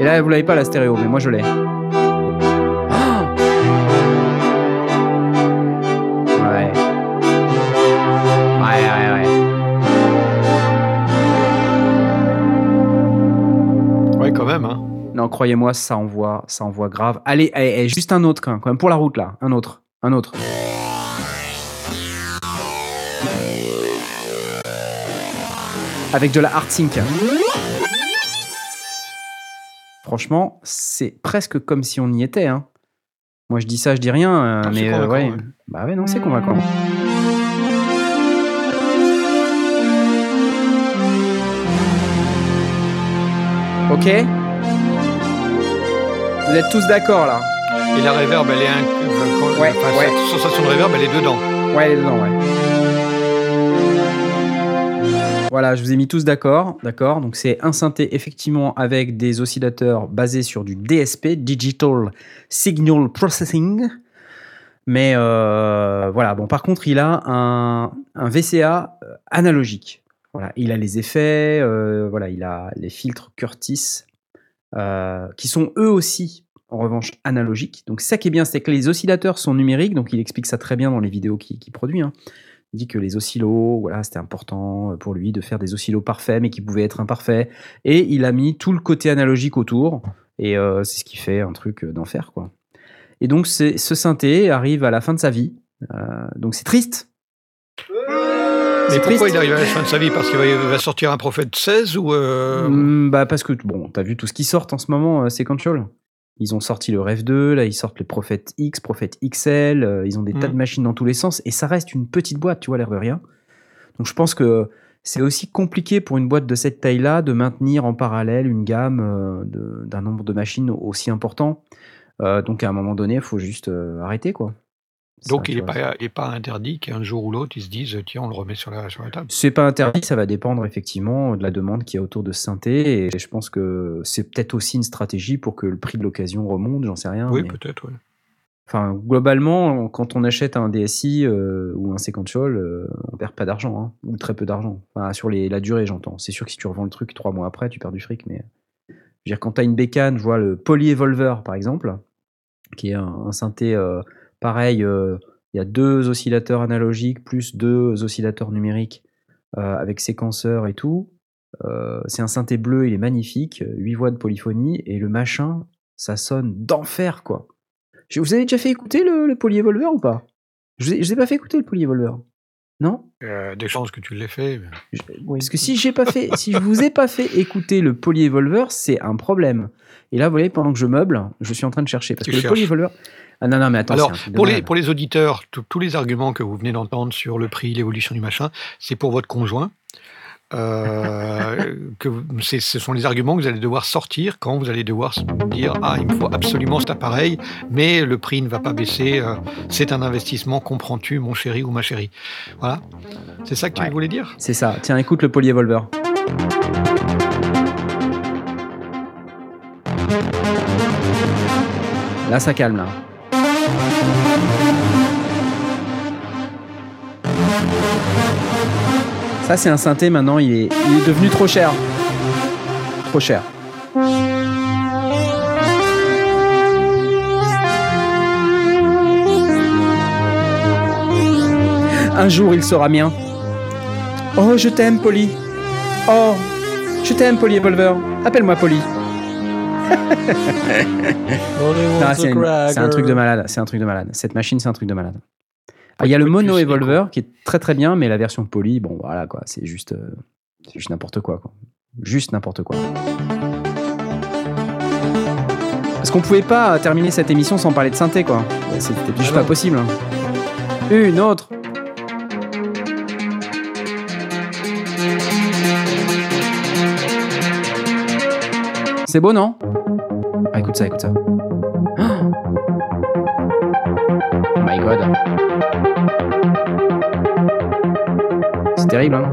Et là, vous l'avez pas la stéréo, mais moi je l'ai. Ouais. Ouais, ouais, ouais. Ouais, quand même. Hein. Non, croyez-moi, ça envoie, ça envoie grave. Allez, allez, allez, juste un autre quand même, quand même, pour la route là, un autre, un autre. Avec de la hard sync. Franchement, c'est presque comme si on y était. Hein. Moi, je dis ça, je dis rien, euh, Ah, mais euh, ouais. ouais. Bah ouais, non, c'est convaincant. Ok Vous êtes tous d'accord là? Et la reverb, elle est un... euh, Ouais, enfin, ouais. Sensation de reverb, elle est dedans. Ouais, elle est dedans, ouais. Voilà, je vous ai mis tous d'accord, d'accord. Donc c'est un synthé effectivement avec des oscillateurs basés sur du DSP, Digital Signal Processing. Mais euh, voilà, bon, par contre, il a un, VCA euh, analogique. Voilà, il a les effets, euh, voilà, il a les filtres Curtis, qui sont eux aussi, en revanche, analogiques. Donc ça qui est bien, c'est que les oscillateurs sont numériques, donc il explique ça très bien dans les vidéos qu'il qu'il produit. hein. Il dit que les oscillos, voilà, c'était important pour lui de faire des oscillos parfaits, mais qui pouvaient être imparfaits. Et il a mis tout le côté analogique autour, et euh, c'est ce qui fait un truc euh, d'enfer, quoi. Et donc c'est- ce synthé arrive à la fin de sa vie. Euh, donc c'est triste. Mais C'est pourquoi triste. il arrive à la fin de sa vie? Parce qu'il va, sortir un prophète 16 ou... euh, Hmm, bah parce que bon, t'as vu tout ce qui sort en ce moment, euh, Sequential. Ils ont sorti le Rêve 2, là ils sortent le Prophète X, Prophète XL, euh, ils ont des tas Mhm. de machines dans tous les sens et ça reste une petite boîte, tu vois, l'air de rien. Donc je pense que c'est aussi compliqué pour une boîte de cette taille-là de maintenir en parallèle une gamme euh, d'un nombre de machines aussi important. Euh, donc à un moment donné, il faut juste arrêter quoi. Donc il n'est pas, interdit qu'un jour ou l'autre, ils se disent, tiens, on le remet sur la, sur la table. C'est pas interdit, ça va dépendre effectivement de la demande qu'il y a autour de synthé. Et je pense que c'est peut-être aussi une stratégie pour que le prix de l'occasion remonte, j'en sais rien. Oui, mais- peut-être, oui. Enfin, globalement, quand on achète un DSI euh, ou un Sequential, euh, on perd pas d'argent, hein, ou très peu d'argent. Enfin, sur les, la durée, j'entends. C'est sûr que si tu revends le truc trois mois après, tu perds du fric, mais je veux dire, quand tu as une bécane, je vois le Poly Evolver par exemple, qui est un, un synthé euh, pareil, euh, il y a deux oscillateurs analogiques plus deux oscillateurs numériques euh, avec séquenceur et tout. Euh, c'est un synthé bleu, il est magnifique, 8 voix de polyphonie, et le machin, ça sonne d'enfer, quoi. Je- Vous avez déjà fait écouter le, le Polyevolver ou pas? Je je vous ai pas fait écouter le Polyevolver. Non? Euh, des chances que tu l'aies fait. mais- Je- Parce que si pas fait, si je vous ai pas fait écouter le Polyevolver, c'est un problème. Et là, vous voyez, pendant que je meuble, je suis en train de chercher parce Tu que le cherches. Polyevolver. Ah non non mais attends. Alors, pour les, pour les auditeurs, tous- les arguments que vous venez d'entendre sur le prix, l'évolution du machin, c'est pour votre conjoint. Euh, que ce sont les arguments que vous allez devoir sortir quand vous allez devoir dire ah il me faut absolument cet appareil mais le prix ne va pas baisser euh, c'est un investissement comprends-tu mon chéri ou ma chérie? Voilà c'est ça que tu Ouais. voulais dire? C'est ça. Tiens, écoute le Polyevolver. Là, ça calme là. Ça, c'est un synthé maintenant. Il est, il est devenu trop cher. Trop cher. Un jour, il sera mien. Oh, je t'aime, Polly. Oh, je t'aime, Polly Evolver. Appelle-moi Polly. C'est une- c'est un truc de malade. C'est un truc de malade. Cette machine, c'est un truc de malade. Ah, Il y a le Mono. Evolver qui est très très bien, mais la version Poly, bon voilà quoi, c'est juste, euh, c'est juste n'importe quoi, quoi. Juste n'importe quoi. Parce qu'on pouvait pas terminer cette émission sans parler de synthé quoi. C'était juste Ah pas possible. hein. Une autre. C'est beau non? Écoute ça, écoute ça. Oh my god. C'est terrible, hein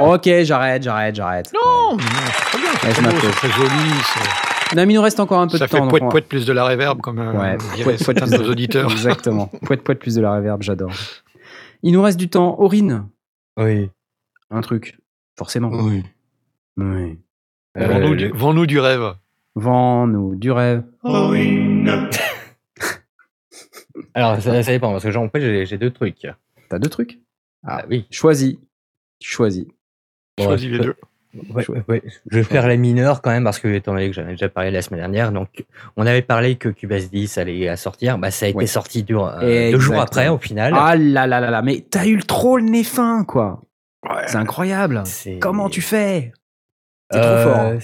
Ok, j'arrête, j'arrête, j'arrête. non, c'est bien Ouais, c'est je beau, c'est très joli c'est- Non, mais il nous reste encore un peu ça de fait temps. donc poète on va- poète plus de la réverb comme Ouais, diraient poète, poète de nos auditeurs Exactement. Poète, poète, plus de la réverb, j'adore. Il nous reste du temps. Aurine, Oui. un truc. Forcément. Oui. Oui. Euh, Vends-nous du, vends-nous du rêve Vends-nous du rêve. Alors, ça, ça dépend, parce que genre, en fait, j'ai deux trucs. T'as deux trucs? Ah oui. Choisis. Tu choisis. Bon, choisis les deux Ouais, ouais, Je vais faire les mineurs quand même parce que étant donné que j'en ai déjà parlé la semaine dernière, donc on avait parlé que Cubase 10 allait à sortir, bah ça a été Ouais. sorti deux, euh, deux jours après au final. Ah là là là là, mais t'as eu le trop le nez fin, quoi. C'est incroyable. Comment tu fais? C'est trop Euh, fort. hein.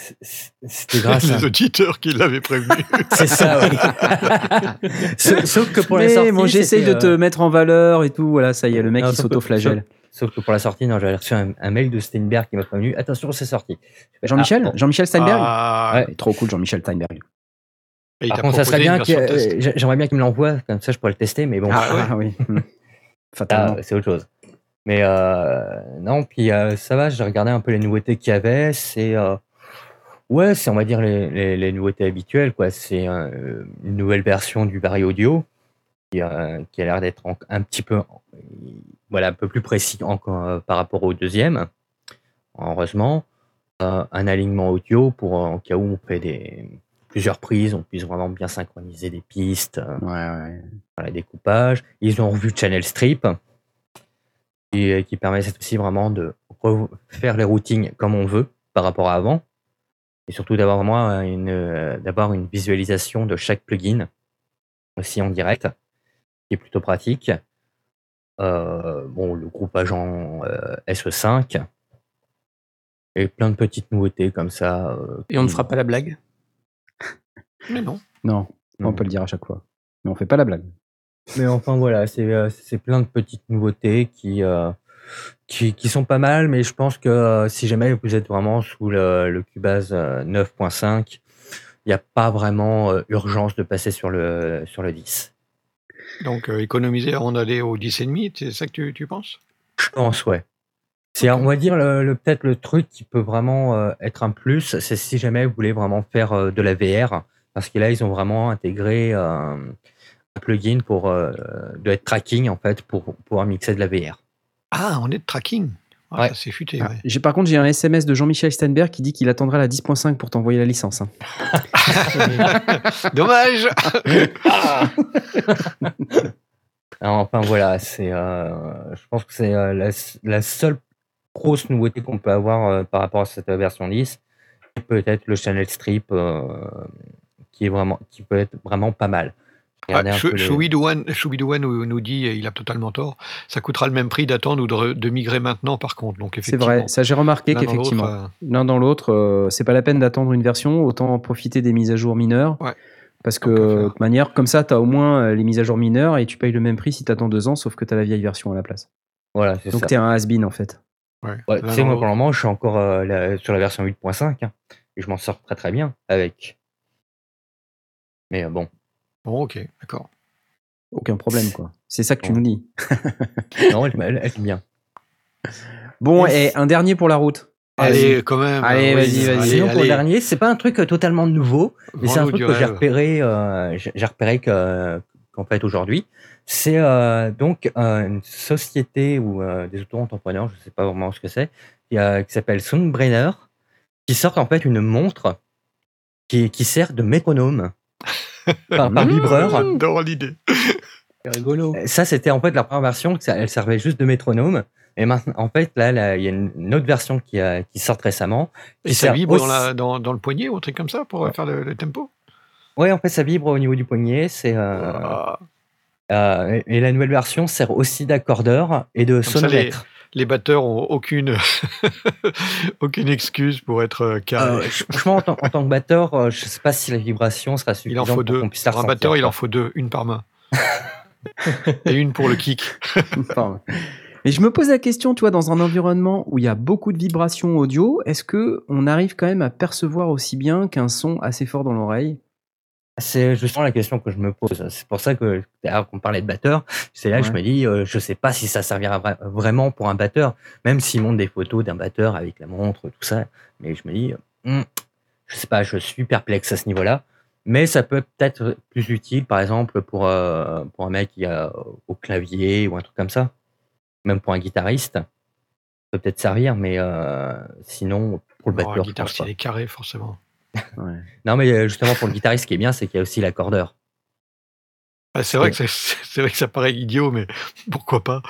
C'était grâce à... Les auditeurs qui l'avaient prévenu. C'est ça, oui. sauf, que pour la Mais sortie, bon, j'essaye de te euh, mettre en valeur et tout. Voilà, ça y est, le mec non, il s'auto-flagelle. Sauf que pour la sortie, non, j'avais reçu un, un mail de Steinberg qui m'a prévenu attention, c'est sorti. Jean-Michel Ah, bon. Jean-Michel Steinberg Ah, Ouais. Trop cool, Jean-Michel Steinberg. et Par contre, ça serait bien euh, j'a- j'aimerais bien qu'il me l'envoie, comme ça je pourrais le tester, mais bon, Ah, oui. Hmm. Fatalement. Ah, c'est autre chose. Mais euh, non, puis euh, ça va, j'ai regardé un peu les nouveautés qu'il y avait. C'est euh, ouais, c'est on va dire les, les, les nouveautés habituelles quoi. C'est euh, une nouvelle version du Barry Audio qui, euh, qui a l'air d'être un petit peu voilà un peu plus précis encore euh, par rapport au deuxième. Heureusement, Euh, un alignement audio pour euh, en cas où on fait des plusieurs prises, on puisse vraiment bien synchroniser des pistes. euh, Ouais, ouais. voilà. Ils ont revu Channel Strip, qui, qui permet cette fois-ci vraiment de faire les routings comme on veut par rapport à avant. Et surtout d'avoir vraiment une, euh, d'avoir une visualisation de chaque plugin aussi en direct, qui est plutôt pratique. Euh, bon, le groupage en euh, SE5 et plein de petites nouveautés comme ça. euh, Et on ne qui- fera pas la blague? Mais non. Non, on Non. peut le dire à chaque fois. Mais on fait pas la blague. Mais enfin voilà, c'est euh, c'est plein de petites nouveautés qui, euh, qui, qui sont pas mal, mais je pense que euh, si jamais vous êtes vraiment sous le, le Cubase euh, 9.5, il n'y a pas vraiment euh, urgence de passer sur le, sur le 10. Donc euh, économiser avant d'aller au 10,5, c'est ça que tu, tu penses? Je pense, ouais. C'est, on va dire, le, le- peut-être le truc qui peut vraiment euh, être un plus, c'est si jamais vous voulez vraiment faire euh, de la VR, parce que là, ils ont vraiment intégré un plugin pour de être tracking, en fait, pour pouvoir mixer de la VR. Ah, on est de tracking. Ah, Ouais. C'est futé. Ah, ouais. par contre, j'ai un SMS de Jean-Michel Steinberg qui dit qu'il attendra la 10.5 pour t'envoyer la licence. hein. Dommage Alors, enfin voilà, c'est, euh, je pense que c'est euh, la, la seule grosse nouveauté qu'on peut avoir euh, par rapport à cette version 10. Et Peut-être le channel strip euh, qui est vraiment, qui peut être vraiment pas mal. Ah, un Chou- peu les- Choubidouane Choubidouane nous, dit, et il a totalement tort, ça coûtera le même prix d'attendre ou de, re- de migrer maintenant par contre. Donc C'est effectivement, vrai, ça j'ai remarqué l'un dans l'autre, qu'effectivement, euh, l'un dans l'autre, euh, c'est pas la peine d'attendre une version, autant profiter des mises à jour mineures. Ouais. Parce que de manière, comme ça, tu as au moins euh, les mises à jour mineures et tu payes le même prix si tu attends deux ans, sauf que tu as la vieille version à la place. Voilà, Donc tu es un has-been en fait. ouais, Ouais, tu sais, moi pour le moment, je suis encore euh, la- sur la version 8.5 hein, et je m'en sors très très bien avec. Mais euh, bon, Bon, ok, d'accord. Aucun problème quoi. C'est ça que tu Bon. nous dis. non, elle, elle, elle est bien. Bon, et un dernier pour la route. Allez, quand même. Allez, vas-y, vas-y. allez, Sinon, pour le allez, dernier, c'est pas un truc euh, totalement nouveau, mais c'est un truc que j'ai repéré, euh, j'ai repéré que- qu'en fait aujourd'hui, c'est euh, donc euh, une société ou euh, des auto-entrepreneurs, je sais pas vraiment ce que c'est, qui, euh, qui s'appelle Soundbrainer, qui sortent en fait une montre qui, qui sert de métronome par, par vibreur. J'adore l'idée. C'est rigolo. Ça, c'était en fait la première version, elle servait juste de métronome. Et maintenant, en fait, là, il y a une, autre version qui, a, qui sort récemment. Et qui ça vibre dans, la, dans, dans le poignet ou un truc comme ça pour euh, faire le, le tempo? Ouais, en fait, ça vibre au niveau du poignet. C'est euh, Ah, euh, et et la nouvelle version sert aussi d'accordeur et de sonomètre. Les batteurs ont aucune, aucune excuse pour être euh, carré. Euh, je- franchement, en tant, en tant que batteur, euh, je sais pas si la vibration sera il suffisante en faut deux. Pour un batteur, il en faut deux, une par main. Et une pour le kick. Enfin, Mais je me pose la question, tu vois, dans un environnement où il y a beaucoup de vibrations audio, est-ce que on arrive quand même à percevoir aussi bien qu'un son assez fort dans l'oreille? C'est justement la question que je me pose. C'est pour ça que, d'ailleurs, qu'on parlait de batteur, c'est là que je me dis, euh, je sais pas si ça servira vra- vraiment pour un batteur, même s'ils montrent des photos d'un batteur avec la montre, tout ça. Mais je me dis, hmm, je sais pas, je suis perplexe à ce niveau-là. Mais ça peut peut-être plus utile, par exemple, pour, euh, pour un mec qui a au clavier ou un truc comme ça. Même pour un guitariste. Ça peut peut-être servir, mais euh, sinon, pour le batteur, je guitariste, pense pas. il est carré, forcément. Ouais. Non, mais euh, justement, pour le guitariste, ce qui est bien, c'est qu'il y a aussi l'accordeur. Ah, c'est vrai, que c'est- c'est vrai que ça paraît idiot, mais pourquoi pas?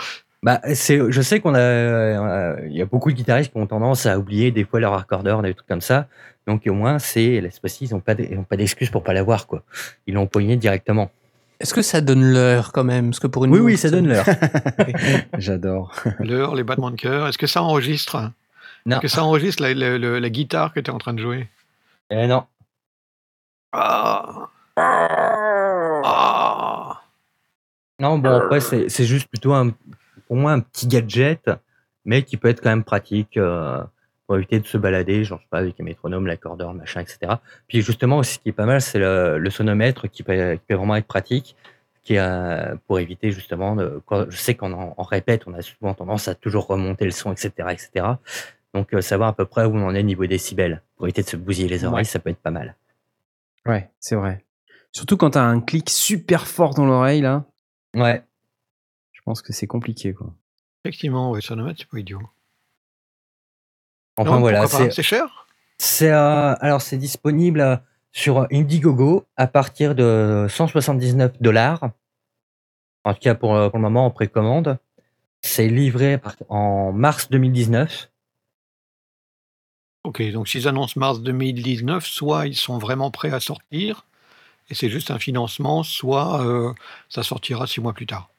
Bah, c'est, je sais qu'on a, euh, il y a beaucoup de guitaristes qui ont tendance à oublier des fois leur recorder, des trucs comme ça. Donc au moins, c'est l'espèce ils n'ont pas, ils ont pas d'excuse pour pas l'avoir quoi. Ils l'ont poigné directement. Est-ce que ça donne l'heure quand même? Parce que pour une Oui, oui, ça donne l'heure. J'adore. L'heure, les battements de cœur. Est-ce que ça enregistre? Non. Est-ce que ça enregistre la, la- la- la guitare que tu es en train de jouer? Eh non. Ah Ah Non, bon après c'est, juste plutôt un, pour moi un petit gadget, mais qui peut être quand même pratique euh, pour éviter de se balader, genre je sais pas avec un métronome, l'accordeur, machin, etc. Puis justement aussi ce qui est pas mal, c'est le, le sonomètre qui peut, qui peut vraiment être pratique, qui est, euh, pour éviter justement, de, quand, je sais qu'on en, en répète, on a souvent tendance à toujours remonter le son, etc., etc. Donc euh, savoir à peu près où on en est niveau décibels, pour éviter de se bousiller les oreilles, Ouais. ça peut être pas mal. Ouais, c'est vrai. Surtout quand t'as un clic super fort dans l'oreille, là, Ouais. je pense que c'est compliqué, quoi. Effectivement, ouais, sonomètre, c'est pas idiot. Enfin Non, voilà, c'est cher? C'est euh, alors c'est disponible euh, sur Indiegogo à partir de 179 dollars. En tout cas pour, pour le moment en précommande. C'est livré en mars 2019. Ok, donc s'ils annoncent mars 2019, soit ils sont vraiment prêts à sortir, et c'est juste un financement, soit euh, ça sortira six mois plus tard.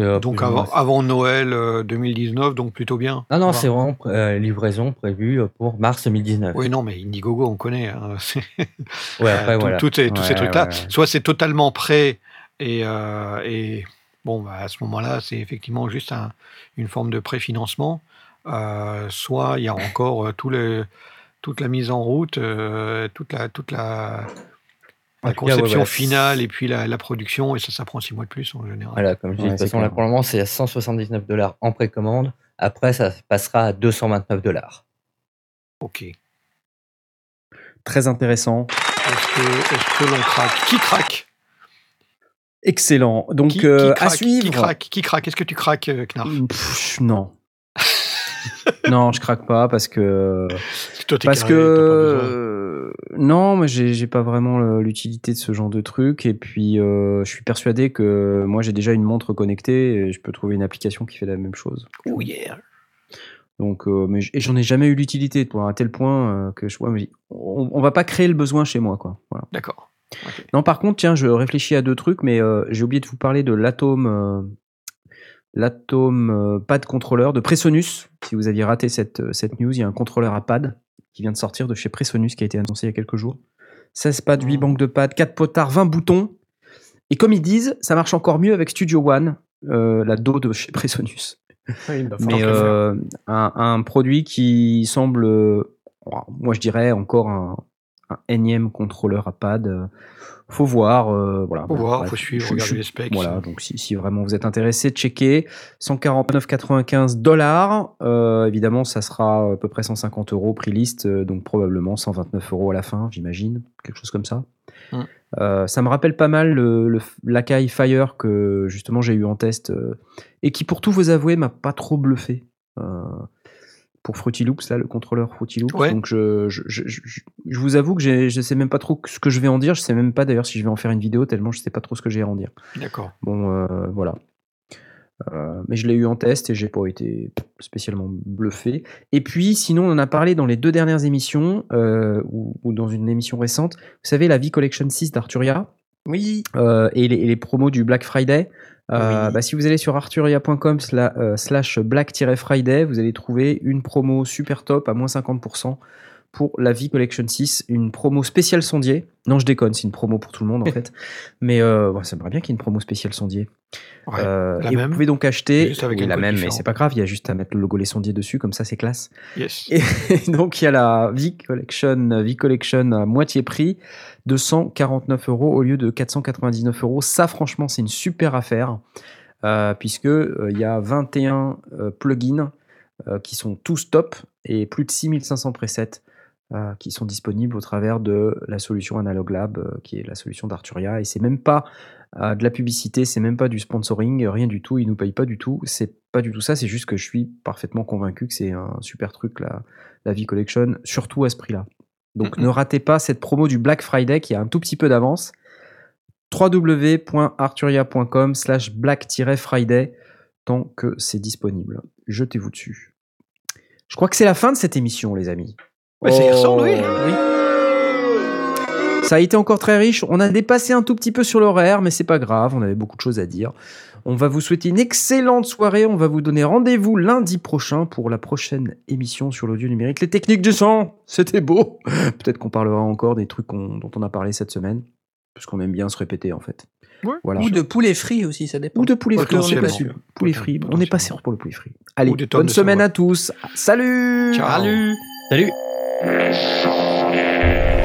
Euh, Donc avant, avant Noël euh, 2019, donc plutôt bien. Non non c'est vraiment euh, livraison prévue pour mars 2019. Oui, non, mais Indiegogo, on connaît. hein, c'est- Ouais après tout- voilà. tout ces- tous ces trucs-là. ouais, ouais. Soit c'est totalement prêt, et, euh, et bon, bah, à ce moment-là, c'est effectivement juste un- une forme de préfinancement. Euh, soit il y a encore euh, tout le, toute la mise en route, euh, toute la, toute la, En la tout cas, ouais, conception finale et puis la, la production, et ça, ça prend six mois de plus en général. Voilà comme je dis de toute façon là pour le moment c'est à 179 dollars en précommande. Après ça passera à 229 dollars. Ok. Est-ce Très intéressant. que, est-ce que l'on craque? Qui craque? Excellent. Donc, qui, qui euh, à craque? Suivre. Qui craque? Qui craque? Est-ce que tu craques, Knarf Pff, non. non, je craque pas parce que Toi, parce carré, que pas euh, non, mais j'ai pas vraiment l'utilité de ce genre de truc et puis euh, je suis persuadé que moi j'ai déjà une montre connectée et je peux trouver une application qui fait la même chose. Oh yeah Donc, euh, mais j- et j'en ai jamais eu l'utilité toi, à tel point euh, que je vois, on, on va pas créer le besoin chez moi quoi. Voilà. D'accord. Non, par contre, tiens, je réfléchis à deux trucs, mais euh, j'ai oublié de vous parler de l'atome, l'atome euh, pad contrôleur de Presonus. Si vous aviez raté cette, euh, cette news, il y a un contrôleur à pad qui vient de sortir de chez Presonus qui a été annoncé il y a quelques jours. 16 pads, 8 Mm. banques de pads, 4 potards, 20 boutons. Et comme ils disent, ça marche encore mieux avec Studio One, euh, la dos de chez Presonus. il Mais euh, un, un produit qui semble, moi je dirais encore un, un énième contrôleur à pad. euh, Faut voir, euh, voilà. Faut voir, bref, faut suivre, je- regarder je- les specs. Voilà, donc si, si vraiment vous êtes intéressé, checker. 149,95 dollars. Euh, évidemment, ça sera à peu près 150 euros prix liste, donc probablement 129 euros à la fin, j'imagine, quelque chose comme ça. Euh, ça me rappelle pas mal le, le l'Akai Fire que justement j'ai eu en test et qui, pour tout vous avouer, m'a pas trop bluffé. Pour Fruity Loops, là, le contrôleur Fruity Loops. Ouais. Donc, je, je, je, je- vous avoue que je sais même pas trop ce que je vais en dire. Je sais même pas d'ailleurs si je vais en faire une vidéo, tellement je sais pas trop ce que j'ai à en dire. D'accord. Bon, euh, voilà. Euh, mais je l'ai eu en test et j'ai pas été spécialement bluffé. Et puis, sinon, on en a parlé dans les deux dernières émissions euh, ou, ou dans une émission récente. Vous savez, la V Collection 6 d'Arturia? Oui. euh, et, les, et les promos du Black Friday? Euh, Oui. bah, si vous allez sur arturia.com euh, slash black-friday, vous allez trouver une promo super top à moins 50% pour la V Collection 6, une promo spéciale sondier. Non, je déconne, c'est une promo pour tout le monde en fait. Mais euh, bon, ça me bien qu'il y ait une promo spéciale sondier. Ouais. Euh, la et même, vous pouvez donc acheter avec oui, la même, mais différent. c'est pas grave, il y a juste à mettre le logo les sondiers dessus, comme ça c'est classe. Yes. Et donc il y a la V Collection, V Collection à moitié prix, 249 euros au lieu de 499 euros. Ça franchement c'est une super affaire, euh, puisque euh, il y a 21 euh, plugins qui sont tous top et plus de 6500 presets euh, qui sont disponibles au travers de la solution Analog Lab, euh, qui est la solution d'Arturia. Et c'est même pas euh, de la publicité, c'est même pas du sponsoring, rien du tout. Ils nous payent pas du tout. C'est pas du tout ça. C'est juste que je suis parfaitement convaincu que c'est un super truc la, la V Collection, surtout à ce prix-là. Donc ne ratez pas cette promo du Black Friday qui a un tout petit peu d'avance. www.arturia.com slash black-friday tant que c'est disponible. Jetez-vous dessus. Je crois que c'est la fin de cette émission, les amis. Ouais, ça y ressemble, oui. oui. Ça a été encore très riche. On a dépassé un tout petit peu sur l'horaire, mais c'est pas grave. On avait beaucoup de choses à dire. On va vous souhaiter une excellente soirée. On va vous donner rendez-vous lundi prochain pour la prochaine émission sur l'audio numérique. Les techniques du son, c'était beau. Peut-être qu'on parlera encore des trucs dont on a parlé cette semaine, parce qu'on aime bien se répéter en fait. Ouais. Voilà. Ou de poulet frit aussi, ça dépend. Ou de poulet frit, on n'est pas sûr. Poulet frit, on n'est pas sûr pour le poulet frit. Allez, bonne semaine à tous. Salut Ciao. Salut Salut えー